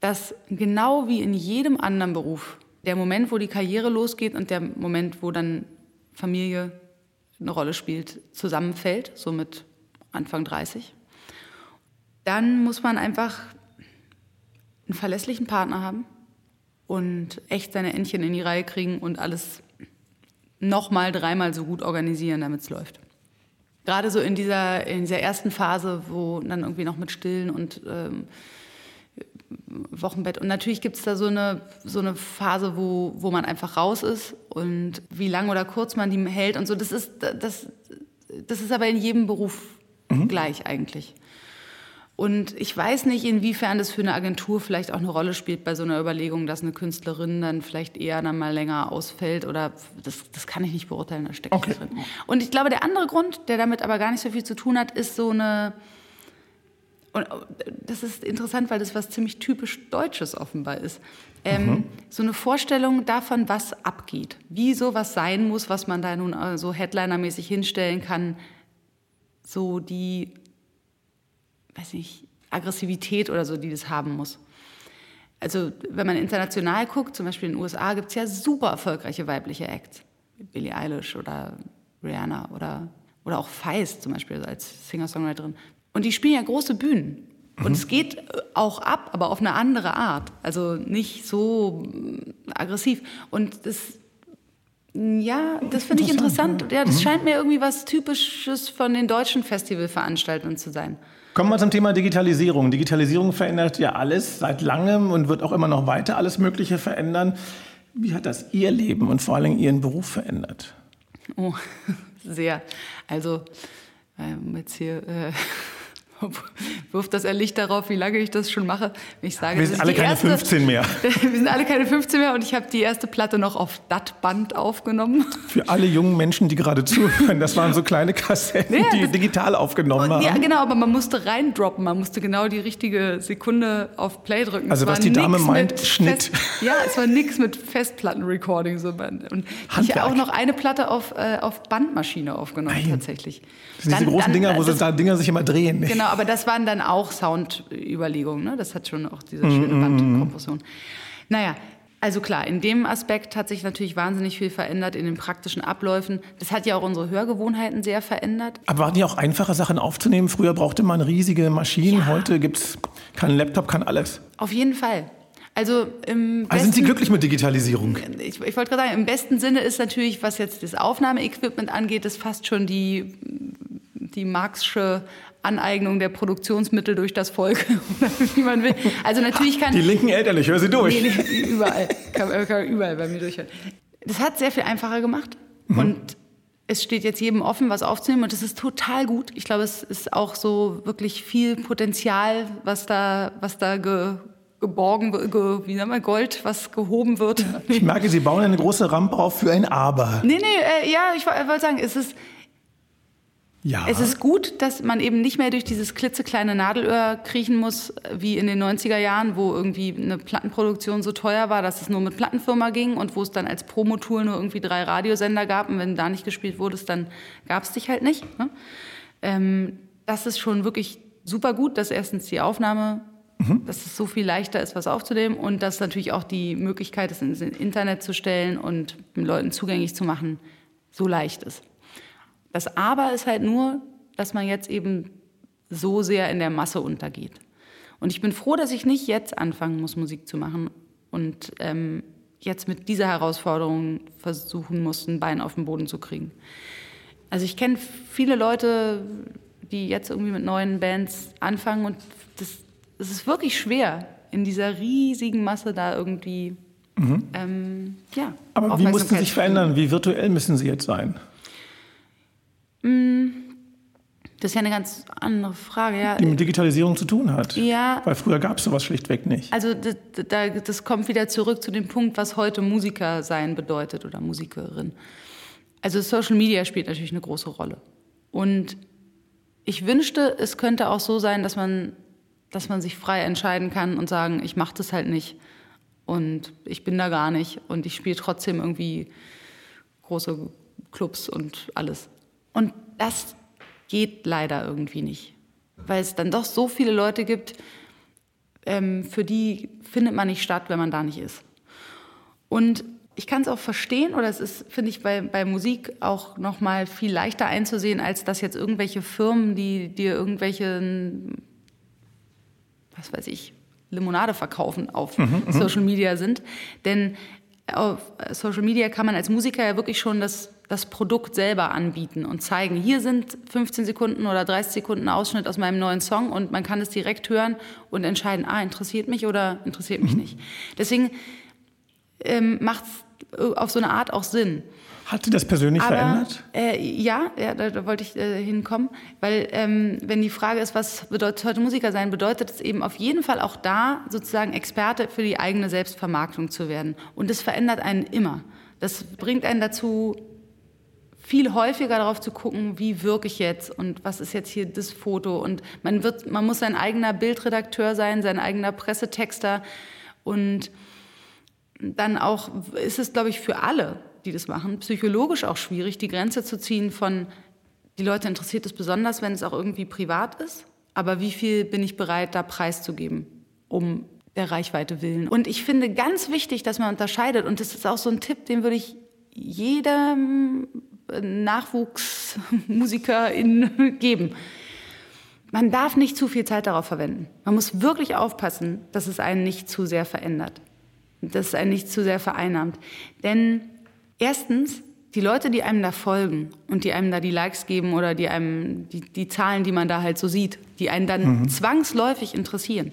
dass genau wie in jedem anderen Beruf der Moment, wo die Karriere losgeht und der Moment, wo dann Familie eine Rolle spielt, zusammenfällt, so mit Anfang 30. Dann muss man einfach einen verlässlichen Partner haben und echt seine Entchen in die Reihe kriegen und alles nochmal dreimal so gut organisieren, damit es läuft. Gerade so in dieser, in dieser ersten Phase, wo dann irgendwie noch mit Stillen und ähm, Wochenbett. Und natürlich gibt es da so eine, so eine Phase, wo, wo man einfach raus ist und wie lang oder kurz man die hält und so. Das ist, das, das ist aber in jedem Beruf mhm. gleich eigentlich. Und ich weiß nicht, inwiefern das für eine Agentur vielleicht auch eine Rolle spielt bei so einer Überlegung, dass eine Künstlerin dann vielleicht eher dann mal länger ausfällt oder das, das kann ich nicht beurteilen, da steckt okay. drin. Und ich glaube, der andere Grund, der damit aber gar nicht so viel zu tun hat, ist so eine, und das ist interessant, weil das was ziemlich typisch Deutsches offenbar ist. Ähm, mhm. So eine Vorstellung davon, was abgeht, wie sowas sein muss, was man da nun äh, so Headliner-mäßig hinstellen kann, so die weiß nicht, Aggressivität oder so, die das haben muss. Also wenn man international guckt, zum Beispiel in den USA, gibt es ja super erfolgreiche weibliche Acts. Billie Eilish oder Rihanna oder, oder auch Feist zum Beispiel als Singer-Songwriterin. Und die spielen ja große Bühnen. Und mhm. es geht auch ab, aber auf eine andere Art. Also nicht so aggressiv. Und das, ja, das finde ich interessant. Ja, das mhm. scheint mir irgendwie was Typisches von den deutschen Festivalveranstaltungen zu sein. Kommen wir zum Thema Digitalisierung. Digitalisierung verändert ja alles seit langem und wird auch immer noch weiter alles Mögliche verändern. Wie hat das Ihr Leben und vor allem Ihren Beruf verändert? Oh, sehr. Also, ähm, jetzt hier. Äh wirft das Licht darauf, wie lange ich das schon mache. Ich sage, wir sind alle keine erste, 15 mehr. wir sind alle keine 15 mehr und ich habe die erste Platte noch auf DAT-Band aufgenommen. Für alle jungen Menschen, die gerade zuhören, das waren so kleine Kassetten, ja, die digital aufgenommen haben. Ja, genau, aber man musste reindroppen, man musste genau die richtige Sekunde auf Play drücken. Also was die Dame meint, Schnitt. Fest, ja, es war nichts mit Festplattenrecording. So. Und ich habe auch noch eine Platte auf, äh, auf Bandmaschine aufgenommen, Nein. tatsächlich. Das sind diese großen dann, Dinger, wo das, da Dinger sich immer drehen. Genau, aber das waren dann auch Soundüberlegungen. Ne? Das hat schon auch diese schöne mm, mm, mm. Bandkompression. Naja, also klar, in dem Aspekt hat sich natürlich wahnsinnig viel verändert in den praktischen Abläufen. Das hat ja auch unsere Hörgewohnheiten sehr verändert. Aber waren die auch einfacher, Sachen aufzunehmen? Früher brauchte man riesige Maschinen, ja. heute gibt es keinen Laptop, kann alles. Auf jeden Fall. Also, im also sind Sie glücklich mit Digitalisierung? Ich, ich wollte gerade sagen, im besten Sinne ist natürlich, was jetzt das Aufnahmeequipment angeht, das fast schon die, die Marxsche Aneignung der Produktionsmittel durch das Volk, wie man will. Also natürlich kann... Die linken Eltern, ich höre sie durch. Nee, nee, überall, kann, kann überall bei mir durchhören. Das hat sehr viel einfacher gemacht mhm. und es steht jetzt jedem offen, was aufzunehmen und das ist total gut. Ich glaube, es ist auch so wirklich viel Potenzial, was da, was da ge, geborgen, ge, wie nennt man Gold, was gehoben wird. Ich merke, Sie bauen eine große Rampe auf für ein Aber. Nee, nee, äh, ja, ich wollte sagen, es ist, ja. Es ist gut, dass man eben nicht mehr durch dieses klitzekleine Nadelöhr kriechen muss, wie in den 90er Jahren, wo irgendwie eine Plattenproduktion so teuer war, dass es nur mit Plattenfirma ging und wo es dann als Promotour nur irgendwie drei Radiosender gab und wenn da nicht gespielt wurde, dann gab es dich halt nicht. Ne? Ähm, das ist schon wirklich super gut, dass erstens die Aufnahme, mhm. dass es so viel leichter ist, was aufzunehmen und dass natürlich auch die Möglichkeit, es ins Internet zu stellen und den Leuten zugänglich zu machen, so leicht ist. Das Aber ist halt nur, dass man jetzt eben so sehr in der Masse untergeht. Und ich bin froh, dass ich nicht jetzt anfangen muss, Musik zu machen und ähm, jetzt mit dieser Herausforderung versuchen muss, ein Bein auf den Boden zu kriegen. Also ich kenne viele Leute, die jetzt irgendwie mit neuen Bands anfangen und das, das ist wirklich schwer, in dieser riesigen Masse da irgendwie mhm. ähm, ja, Aber wie mussten Sie sich verändern? Wie virtuell müssen Sie jetzt sein? Mm, das ist ja eine ganz andere Frage. Ja. Die mit Digitalisierung zu tun hat. Ja. Weil früher gab es sowas schlichtweg nicht. Also das, das, kommt wieder zurück zu dem Punkt, was heute Musiker sein bedeutet oder Musikerin. Also Social Media spielt natürlich eine große Rolle. Und ich wünschte, es könnte auch so sein, dass man, dass man sich frei entscheiden kann und sagen, ich mache das halt nicht und ich bin da gar nicht und ich spiele trotzdem irgendwie große Clubs und alles. Und das geht leider irgendwie nicht, weil es dann doch so viele Leute gibt, ähm, für die findet man nicht statt, wenn man da nicht ist. Und ich kann es auch verstehen, oder es ist, finde ich, bei, bei Musik auch noch mal viel leichter einzusehen, als dass jetzt irgendwelche Firmen, die dir irgendwelche, was weiß ich, Limonade verkaufen auf mhm, mhm. Social Media sind. Denn auf Social Media kann man als Musiker ja wirklich schon das das Produkt selber anbieten und zeigen, hier sind 15 Sekunden oder 30 Sekunden Ausschnitt aus meinem neuen Song und man kann es direkt hören und entscheiden, ah, interessiert mich oder interessiert mich mhm. nicht. Deswegen ähm, macht es äh, auf so eine Art auch Sinn. Hat sie das persönlich Aber, verändert? Äh, ja, ja da, da, wollte ich äh, hinkommen. Weil ähm, wenn die Frage ist, was bedeutet heute Musiker sein, bedeutet es eben auf jeden Fall auch da sozusagen Experte für die eigene Selbstvermarktung zu werden. Und das verändert einen immer. Das bringt einen dazu, viel häufiger darauf zu gucken, wie wirke ich jetzt und was ist jetzt hier das Foto. Und man, wird, man muss sein eigener Bildredakteur sein, sein eigener Pressetexter. Und dann auch ist es, glaube ich, für alle die das machen, psychologisch auch schwierig, die Grenze zu ziehen von, die Leute interessiert es besonders, wenn es auch irgendwie privat ist, aber wie viel bin ich bereit, da preiszugeben, um der Reichweite willen. Und ich finde ganz wichtig, dass man unterscheidet, und das ist auch so ein Tipp, den würde ich jedem Nachwuchsmusikerin geben. Man darf nicht zu viel Zeit darauf verwenden. Man muss wirklich aufpassen, dass es einen nicht zu sehr verändert, dass es einen nicht zu sehr vereinnahmt. Denn Erstens, die Leute, die einem da folgen und die einem da die Likes geben oder die einem die, die Zahlen, die man da halt so sieht, die einen dann mhm. zwangsläufig interessieren,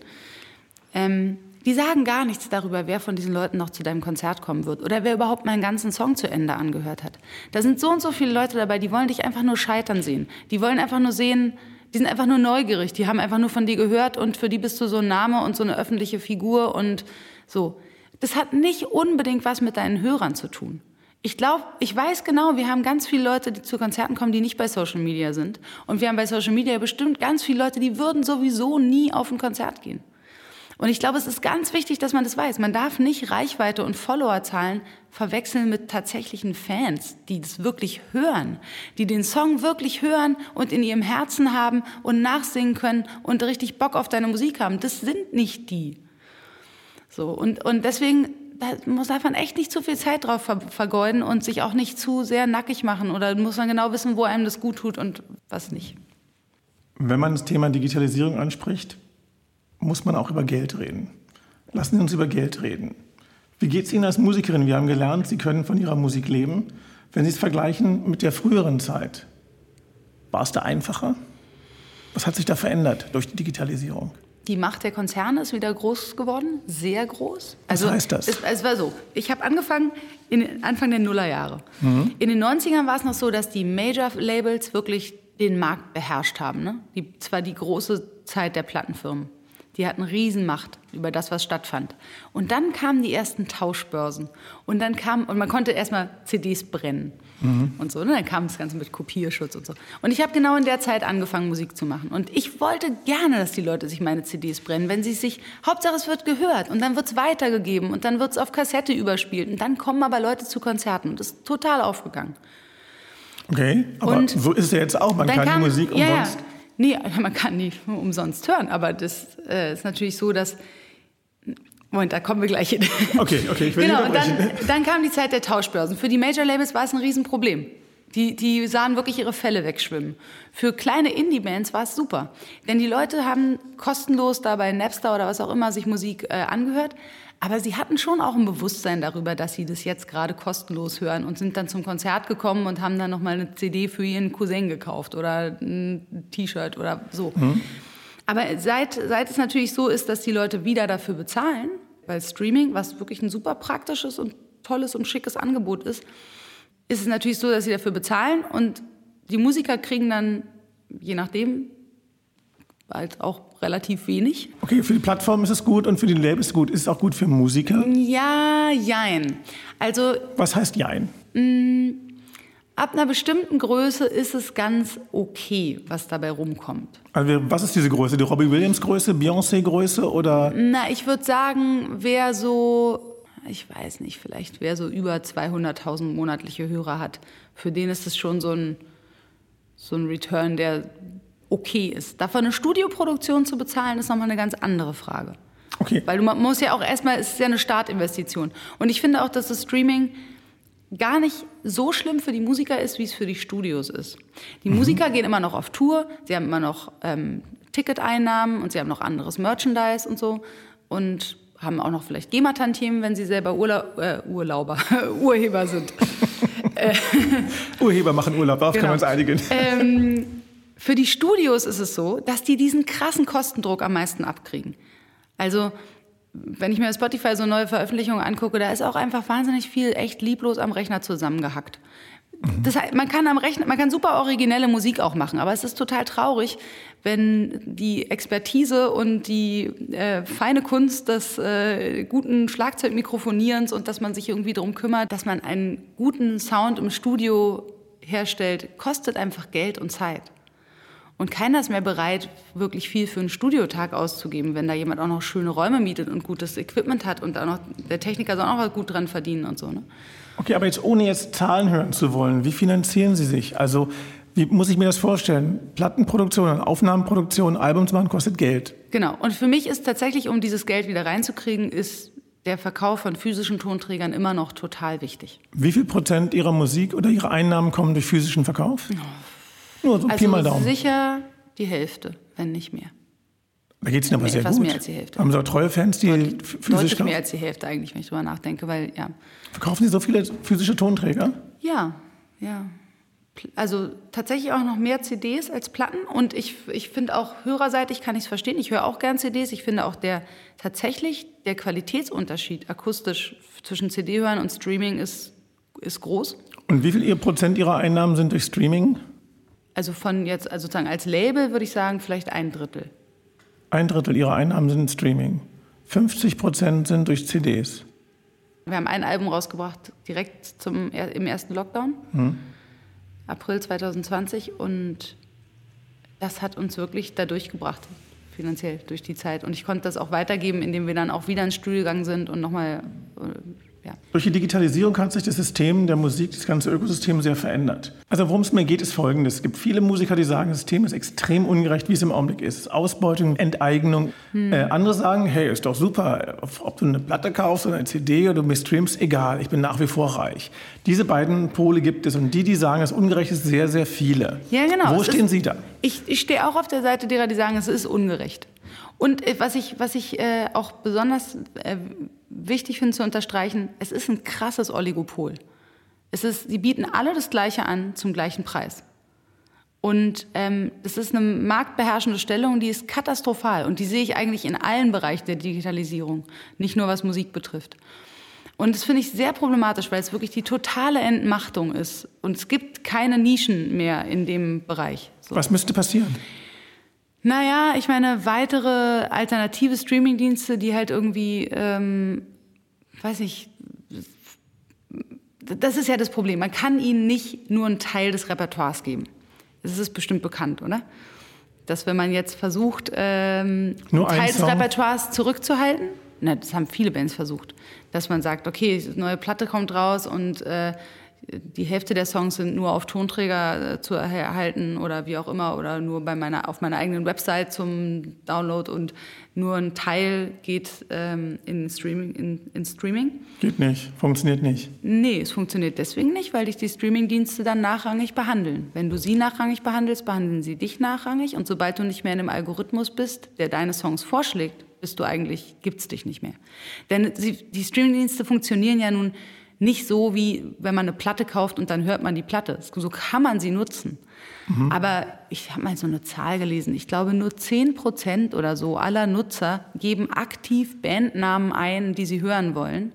ähm, die sagen gar nichts darüber, wer von diesen Leuten noch zu deinem Konzert kommen wird oder wer überhaupt meinen ganzen Song zu Ende angehört hat. Da sind so und so viele Leute dabei, die wollen dich einfach nur scheitern sehen. Die wollen einfach nur sehen, die sind einfach nur neugierig, die haben einfach nur von dir gehört und für die bist du so ein Name und so eine öffentliche Figur und so. Das hat nicht unbedingt was mit deinen Hörern zu tun. Ich glaube, ich weiß genau, wir haben ganz viele Leute, die zu Konzerten kommen, die nicht bei Social Media sind. Und wir haben bei Social Media bestimmt ganz viele Leute, die würden sowieso nie auf ein Konzert gehen. Und ich glaube, es ist ganz wichtig, dass man das weiß. Man darf nicht Reichweite und Followerzahlen verwechseln mit tatsächlichen Fans, die das wirklich hören, die den Song wirklich hören und in ihrem Herzen haben und nachsingen können und richtig Bock auf deine Musik haben. Das sind nicht die. So, und, und deswegen muss man echt nicht zu viel Zeit drauf ver vergeuden und sich auch nicht zu sehr nackig machen. Oder muss man genau wissen, wo einem das gut tut und was nicht. Wenn man das Thema Digitalisierung anspricht, muss man auch über Geld reden. Lassen Sie uns über Geld reden. Wie geht es Ihnen als Musikerin? Wir haben gelernt, Sie können von Ihrer Musik leben. Wenn Sie es vergleichen mit der früheren Zeit, war es da einfacher? Was hat sich da verändert durch die Digitalisierung? Die Macht der Konzerne ist wieder groß geworden, sehr groß. Also, Was heißt das? Es, es war so, ich habe angefangen in Anfang der Nullerjahre. Mhm. In den 90ern war es noch so, dass die Major-Labels wirklich den Markt beherrscht haben. Ne? Die, zwar die große Zeit der Plattenfirmen. Die hatten Riesenmacht über das, was stattfand. Und dann kamen die ersten Tauschbörsen. Und dann kam, und man konnte erstmal CDs brennen. Mhm. Und so. Und ne? dann kam das Ganze mit Kopierschutz und so. Und ich habe genau in der Zeit angefangen, Musik zu machen. Und ich wollte gerne, dass die Leute sich meine CDs brennen, wenn sie sich, Hauptsache es wird gehört und dann wird es weitergegeben und dann wird es auf Kassette überspielt. Und dann kommen aber Leute zu Konzerten. Und das ist total aufgegangen. Okay, aber und so ist es ja jetzt auch. Man kann kam, die Musik umsonst. Ja, Nee, man kann nicht umsonst hören, aber das äh, ist natürlich so, dass Moment, da kommen wir gleich hin. Okay, okay, ich will Genau, und dann, dann kam die Zeit der Tauschbörsen. Für die Major Labels war es ein Riesenproblem. Die, die sahen wirklich ihre Fälle wegschwimmen. Für kleine Indie-Bands war es super. Denn die Leute haben kostenlos da bei Napster oder was auch immer sich Musik äh, angehört. Aber sie hatten schon auch ein Bewusstsein darüber, dass sie das jetzt gerade kostenlos hören und sind dann zum Konzert gekommen und haben dann nochmal eine CD für ihren Cousin gekauft oder ein T-Shirt oder so. Mhm. Aber seit, seit es natürlich so ist, dass die Leute wieder dafür bezahlen, weil Streaming, was wirklich ein super praktisches und tolles und schickes Angebot ist, ist es natürlich so, dass sie dafür bezahlen und die Musiker kriegen dann, je nachdem, halt auch relativ wenig. Okay, für die Plattform ist es gut und für die Labels ist es gut. Ist es auch gut für Musiker? Ja, jein. Also. Was heißt jein? Mh, mm, ab einer bestimmten Größe ist es ganz okay, was dabei rumkommt. Also was ist diese Größe? Die Robbie Williams Größe, Beyoncé Größe oder? Na, ich würde sagen, wer so, ich weiß nicht, vielleicht wer so über 200.000 monatliche Hörer hat, für den ist es schon so ein so ein Return, der okay ist. Dafür eine Studioproduktion zu bezahlen, ist nochmal eine ganz andere Frage. Okay. Weil du musst ja auch erstmal, es ist ja eine Startinvestition. Und ich finde auch, dass das Streaming gar nicht so schlimm für die Musiker ist, wie es für die Studios ist. Die mhm. Musiker gehen immer noch auf Tour, sie haben immer noch ähm, Ticketeinnahmen und sie haben noch anderes Merchandise und so und haben auch noch vielleicht GEMA-Tantiemen, wenn sie selber Urla äh, Urlauber, Urheber sind. Urheber machen Urlaub, darauf genau. können wir uns einigen. Ähm, für die Studios ist es so, dass die diesen krassen Kostendruck am meisten abkriegen. Also wenn ich mir Spotify so neue Veröffentlichungen angucke, da ist auch einfach wahnsinnig viel echt lieblos am Rechner zusammengehackt. Das, man kann am Rechner, man kann super originelle Musik auch machen, aber es ist total traurig, wenn die Expertise und die äh, feine Kunst des äh, guten Schlagzeugmikrofonierens und dass man sich irgendwie darum kümmert, dass man einen guten Sound im Studio herstellt, kostet einfach Geld und Zeit. Und keiner ist mehr bereit, wirklich viel für einen Studiotag auszugeben, wenn da jemand auch noch schöne Räume mietet und gutes Equipment hat und auch noch, der Techniker soll auch noch gut dran verdienen und so. Ne? Okay, aber jetzt ohne jetzt Zahlen hören zu wollen, wie finanzieren Sie sich? Also wie muss ich mir das vorstellen? Plattenproduktion, Aufnahmenproduktion, Albums machen kostet Geld. Genau. Und für mich ist tatsächlich, um dieses Geld wieder reinzukriegen, ist der Verkauf von physischen Tonträgern immer noch total wichtig. Wie viel Prozent Ihrer Musik oder Ihrer Einnahmen kommen durch physischen Verkauf? Oh nur so also Pi mal Daumen. sicher die Hälfte, wenn nicht mehr. Da geht es Ihnen aber sehr etwas gut. mehr als die Hälfte. Haben Sie auch treue Fans, die deutlich, physisch Deutlich mehr als die Hälfte eigentlich, wenn ich drüber nachdenke, weil, ja. Verkaufen Sie so viele physische Tonträger? Ja, ja. Also tatsächlich auch noch mehr CDs als Platten und ich, ich finde auch hörerseitig kann ich es verstehen. Ich höre auch gern CDs. Ich finde auch der tatsächlich der Qualitätsunterschied akustisch zwischen CD hören und Streaming ist, ist groß. Und wie viel Prozent Ihrer Einnahmen sind durch Streaming? Also von jetzt, also sozusagen als Label würde ich sagen, vielleicht ein Drittel. Ein Drittel ihrer Einnahmen sind Streaming. 50 Prozent sind durch CDs. Wir haben ein Album rausgebracht, direkt zum, im ersten Lockdown, hm. April 2020. Und das hat uns wirklich da durchgebracht, finanziell durch die Zeit. Und ich konnte das auch weitergeben, indem wir dann auch wieder ins Studio gegangen sind und nochmal äh, ja. Durch die Digitalisierung hat sich das System der Musik, das ganze Ökosystem sehr verändert. Also worum es mir geht, ist Folgendes. Es gibt viele Musiker, die sagen, das System ist extrem ungerecht, wie es im Augenblick ist. Ausbeutung, Enteignung. Hm. Äh, andere sagen, hey, ist doch super, ob du eine Platte kaufst oder eine CD oder du mir streamst, egal, ich bin nach wie vor reich. Diese beiden Pole gibt es und die, die sagen, es ist ungerecht, ist sehr, sehr viele. Ja, genau. Wo stehen ist, Sie da? Ich, ich stehe auch auf der Seite derer, die sagen, es ist ungerecht. Und äh, was ich, was ich äh, auch besonders äh, wichtig finde zu unterstreichen, es ist ein krasses Oligopol. Es ist, sie bieten alle das Gleiche an zum gleichen Preis. Und ähm, das ist eine marktbeherrschende Stellung, die ist katastrophal. Und die sehe ich eigentlich in allen Bereichen der Digitalisierung, nicht nur was Musik betrifft. Und das finde ich sehr problematisch, weil es wirklich die totale Entmachtung ist. Und es gibt keine Nischen mehr in dem Bereich. So. Was müsste passieren? Naja, ich meine, weitere alternative Streamingdienste, die halt irgendwie, ähm, weiß ich, das ist ja das Problem. Man kann ihnen nicht nur einen Teil des Repertoires geben. Das ist bestimmt bekannt, oder? Dass wenn man jetzt versucht, ähm, einen Teil des Repertoires zurückzuhalten, na, das haben viele Bands versucht, dass man sagt, okay, neue Platte kommt raus und äh, die Hälfte der Songs sind nur auf Tonträger äh, zu erhalten oder wie auch immer oder nur bei meiner, auf meiner eigenen Website zum Download und nur ein Teil geht ähm, in, Streaming, in, in Streaming. Geht nicht, funktioniert nicht. Nee, es funktioniert deswegen nicht, weil dich die Streamingdienste dann nachrangig behandeln. Wenn du sie nachrangig behandelst, behandeln sie dich nachrangig und sobald du nicht mehr in einem Algorithmus bist, der deine Songs vorschlägt, bist du eigentlich, gibt's dich nicht mehr. Denn sie, die Streamingdienste funktionieren ja nun nicht so, wie wenn man eine Platte kauft und dann hört man die Platte. So kann man sie nutzen. Mhm. Aber ich habe mal so eine Zahl gelesen. Ich glaube, nur 10 Prozent oder so aller Nutzer geben aktiv Bandnamen ein, die sie hören wollen.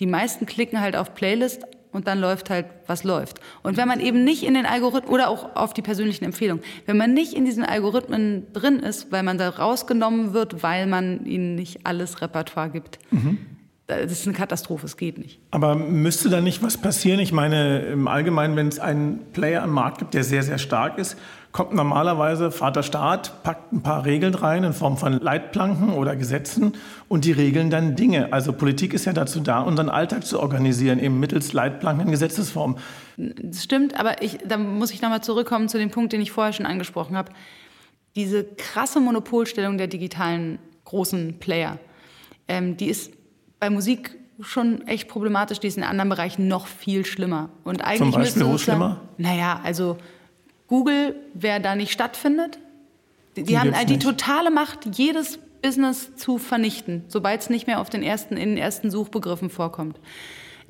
Die meisten klicken halt auf Playlist und dann läuft halt, was läuft. Und wenn man eben nicht in den Algorithmen oder auch auf die persönlichen Empfehlungen, wenn man nicht in diesen Algorithmen drin ist, weil man da rausgenommen wird, weil man ihnen nicht alles Repertoire gibt, mhm das ist eine Katastrophe, es geht nicht. Aber müsste da nicht was passieren? Ich meine, im Allgemeinen, wenn es einen Player am Markt gibt, der sehr, sehr stark ist, kommt normalerweise Vater Staat, packt ein paar Regeln rein in Form von Leitplanken oder Gesetzen und die regeln dann Dinge. Also Politik ist ja dazu da, unseren Alltag zu organisieren, eben mittels Leitplanken in Gesetzesform. Das stimmt, aber ich, da muss ich nochmal zurückkommen zu dem Punkt, den ich vorher schon angesprochen habe. Diese krasse Monopolstellung der digitalen großen Player, ähm, die ist bei Musik schon echt problematisch, die ist in anderen Bereichen noch viel schlimmer. Und eigentlich Zum Beispiel wo schlimmer? Naja, also Google, wer da nicht stattfindet, die, die haben die totale Macht, jedes Business zu vernichten, sobald es nicht mehr auf den ersten, in den ersten Suchbegriffen vorkommt.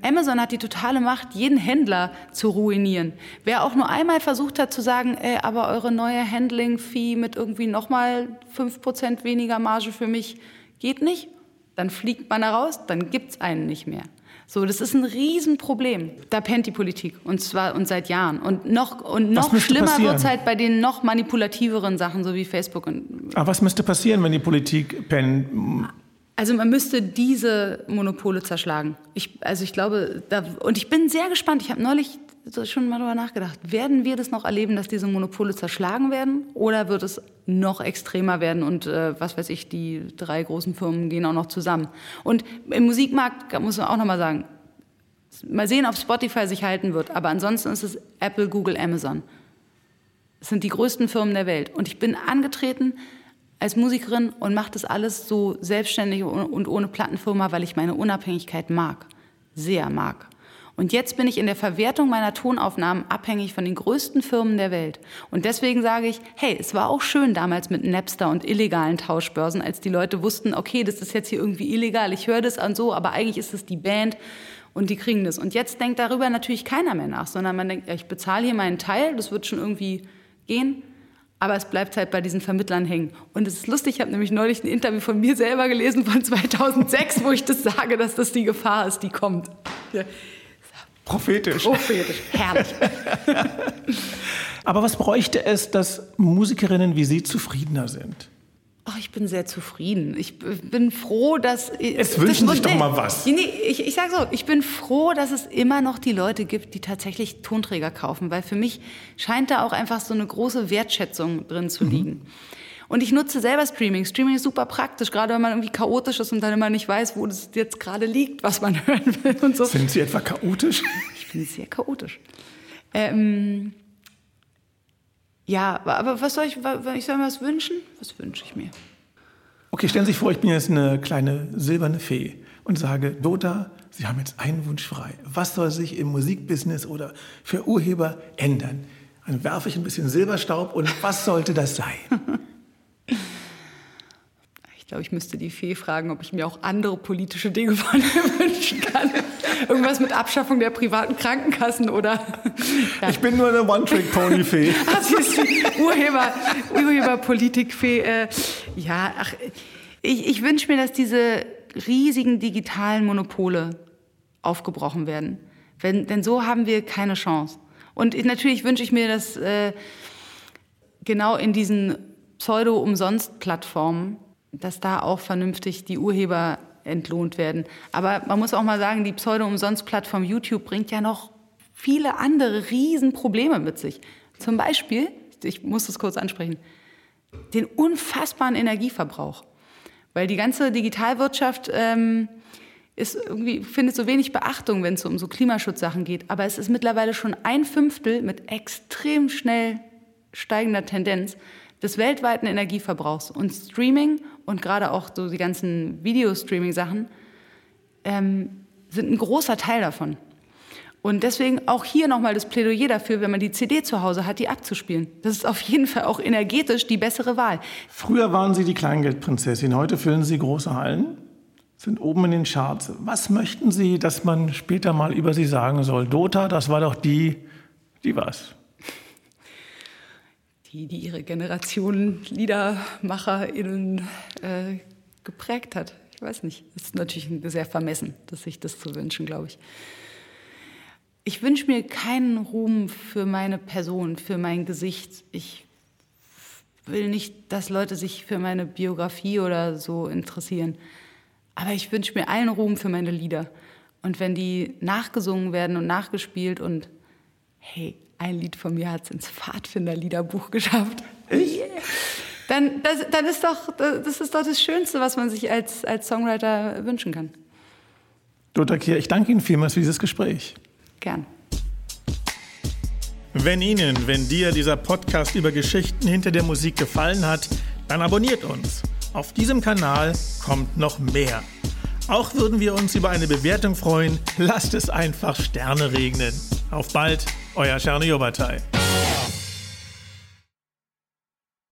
Amazon hat die totale Macht, jeden Händler zu ruinieren. Wer auch nur einmal versucht hat zu sagen, ey, aber eure neue Handling-Fee mit irgendwie nochmal 5% weniger Marge für mich geht nicht, Dann fliegt man da raus, dann gibt es einen nicht mehr. So, das ist ein Riesenproblem. Da pennt die Politik und zwar und seit Jahren. Und noch, und noch schlimmer wird es halt bei den noch manipulativeren Sachen, so wie Facebook. Und Aber was müsste passieren, wenn die Politik pennt? Also man müsste diese Monopole zerschlagen. Ich, also ich glaube, da, und ich bin sehr gespannt. Ich habe neulich schon mal darüber nachgedacht. Werden wir das noch erleben, dass diese Monopole zerschlagen werden? Oder wird es noch extremer werden und äh, was weiß ich, die drei großen Firmen gehen auch noch zusammen? Und im Musikmarkt muss man auch noch mal sagen, mal sehen, ob Spotify sich halten wird. Aber ansonsten ist es Apple, Google, Amazon. Das sind die größten Firmen der Welt. Und ich bin angetreten als Musikerin und mache das alles so selbstständig und ohne Plattenfirma, weil ich meine Unabhängigkeit mag. Sehr mag. Und jetzt bin ich in der Verwertung meiner Tonaufnahmen abhängig von den größten Firmen der Welt. Und deswegen sage ich, hey, es war auch schön damals mit Napster und illegalen Tauschbörsen, als die Leute wussten, okay, das ist jetzt hier irgendwie illegal, ich höre das an so, aber eigentlich ist es die Band und die kriegen das. Und jetzt denkt darüber natürlich keiner mehr nach, sondern man denkt, ja, ich bezahle hier meinen Teil, das wird schon irgendwie gehen. Aber es bleibt halt bei diesen Vermittlern hängen. Und es ist lustig, ich habe nämlich neulich ein Interview von mir selber gelesen von 2006, wo ich das sage, dass das die Gefahr ist, die kommt. Ja. Prophetisch. Prophetisch, herrlich. Aber was bräuchte es, dass Musikerinnen wie Sie zufriedener sind? Oh, ich bin sehr zufrieden. Ich bin froh, dass. Es wünschen sich doch mal was. Nee, ich, ich sage so, ich bin froh, dass es immer noch die Leute gibt, die tatsächlich Tonträger kaufen, weil für mich scheint da auch einfach so eine große Wertschätzung drin zu mhm. liegen. Mhm. Und ich nutze selber Streaming. Streaming ist super praktisch, gerade wenn man irgendwie chaotisch ist und dann immer nicht weiß, wo das jetzt gerade liegt, was man hören will und so. Sind Sie etwa chaotisch? Ich bin sehr chaotisch. Ähm, ja, aber was soll ich, ich soll mir was wünschen? Was wünsche ich mir? Okay, stellen Sie sich vor, ich bin jetzt eine kleine silberne Fee und sage, Dota, Sie haben jetzt einen Wunsch frei. Was soll sich im Musikbusiness oder für Urheber ändern? Dann werfe ich ein bisschen Silberstaub und was sollte das sein? glaube, ich müsste die Fee fragen, ob ich mir auch andere politische Dinge von ihr wünschen kann. Irgendwas mit Abschaffung der privaten Krankenkassen oder. Ja. Ich bin nur eine One-Trick-Pony-Fee. Ach, sie ist Urheber, Urheberpolitik-Fee. Äh, ja, ach, ich, ich wünsche mir, dass diese riesigen digitalen Monopole aufgebrochen werden. Wenn, denn so haben wir keine Chance. Und natürlich wünsche ich mir, dass äh, genau in diesen Pseudo-Umsonst-Plattformen dass da auch vernünftig die Urheber entlohnt werden. Aber man muss auch mal sagen, die Pseudo-Umsonst-Plattform YouTube bringt ja noch viele andere Riesenprobleme mit sich. Zum Beispiel, ich muss das kurz ansprechen, den unfassbaren Energieverbrauch. Weil die ganze Digitalwirtschaft ähm, ist irgendwie, findet so wenig Beachtung, wenn es um so Klimaschutzsachen geht. Aber es ist mittlerweile schon ein Fünftel mit extrem schnell steigender Tendenz des weltweiten Energieverbrauchs. Und Streaming und gerade auch so die ganzen Videostreaming-Sachen ähm, sind ein großer Teil davon. Und deswegen auch hier nochmal das Plädoyer dafür, wenn man die CD zu Hause hat, die abzuspielen. Das ist auf jeden Fall auch energetisch die bessere Wahl. Früher waren Sie die Kleingeldprinzessin, heute füllen Sie große Hallen, sind oben in den Charts. Was möchten Sie, dass man später mal über Sie sagen soll? Dota, das war doch die, die was? Die, die ihre Generation LiedermacherInnen äh, geprägt hat. Ich weiß nicht. Es ist natürlich sehr vermessen, dass sich das zu wünschen, glaube ich. Ich wünsche mir keinen Ruhm für meine Person, für mein Gesicht. Ich will nicht, dass Leute sich für meine Biografie oder so interessieren. Aber ich wünsche mir allen Ruhm für meine Lieder. Und wenn die nachgesungen werden und nachgespielt und hey, ein Lied von mir hat es ins Pfadfinderliederbuch geschafft. Ich? Dann, das, dann ist doch, das ist doch das Schönste, was man sich als, als Songwriter wünschen kann. Dota Kier, ich danke Ihnen vielmals für dieses Gespräch. Gern. Wenn Ihnen, wenn dir dieser Podcast über Geschichten hinter der Musik gefallen hat, dann abonniert uns. Auf diesem Kanal kommt noch mehr. Auch würden wir uns über eine Bewertung freuen. Lasst es einfach Sterne regnen. Auf bald, euer Czerny Jobatai.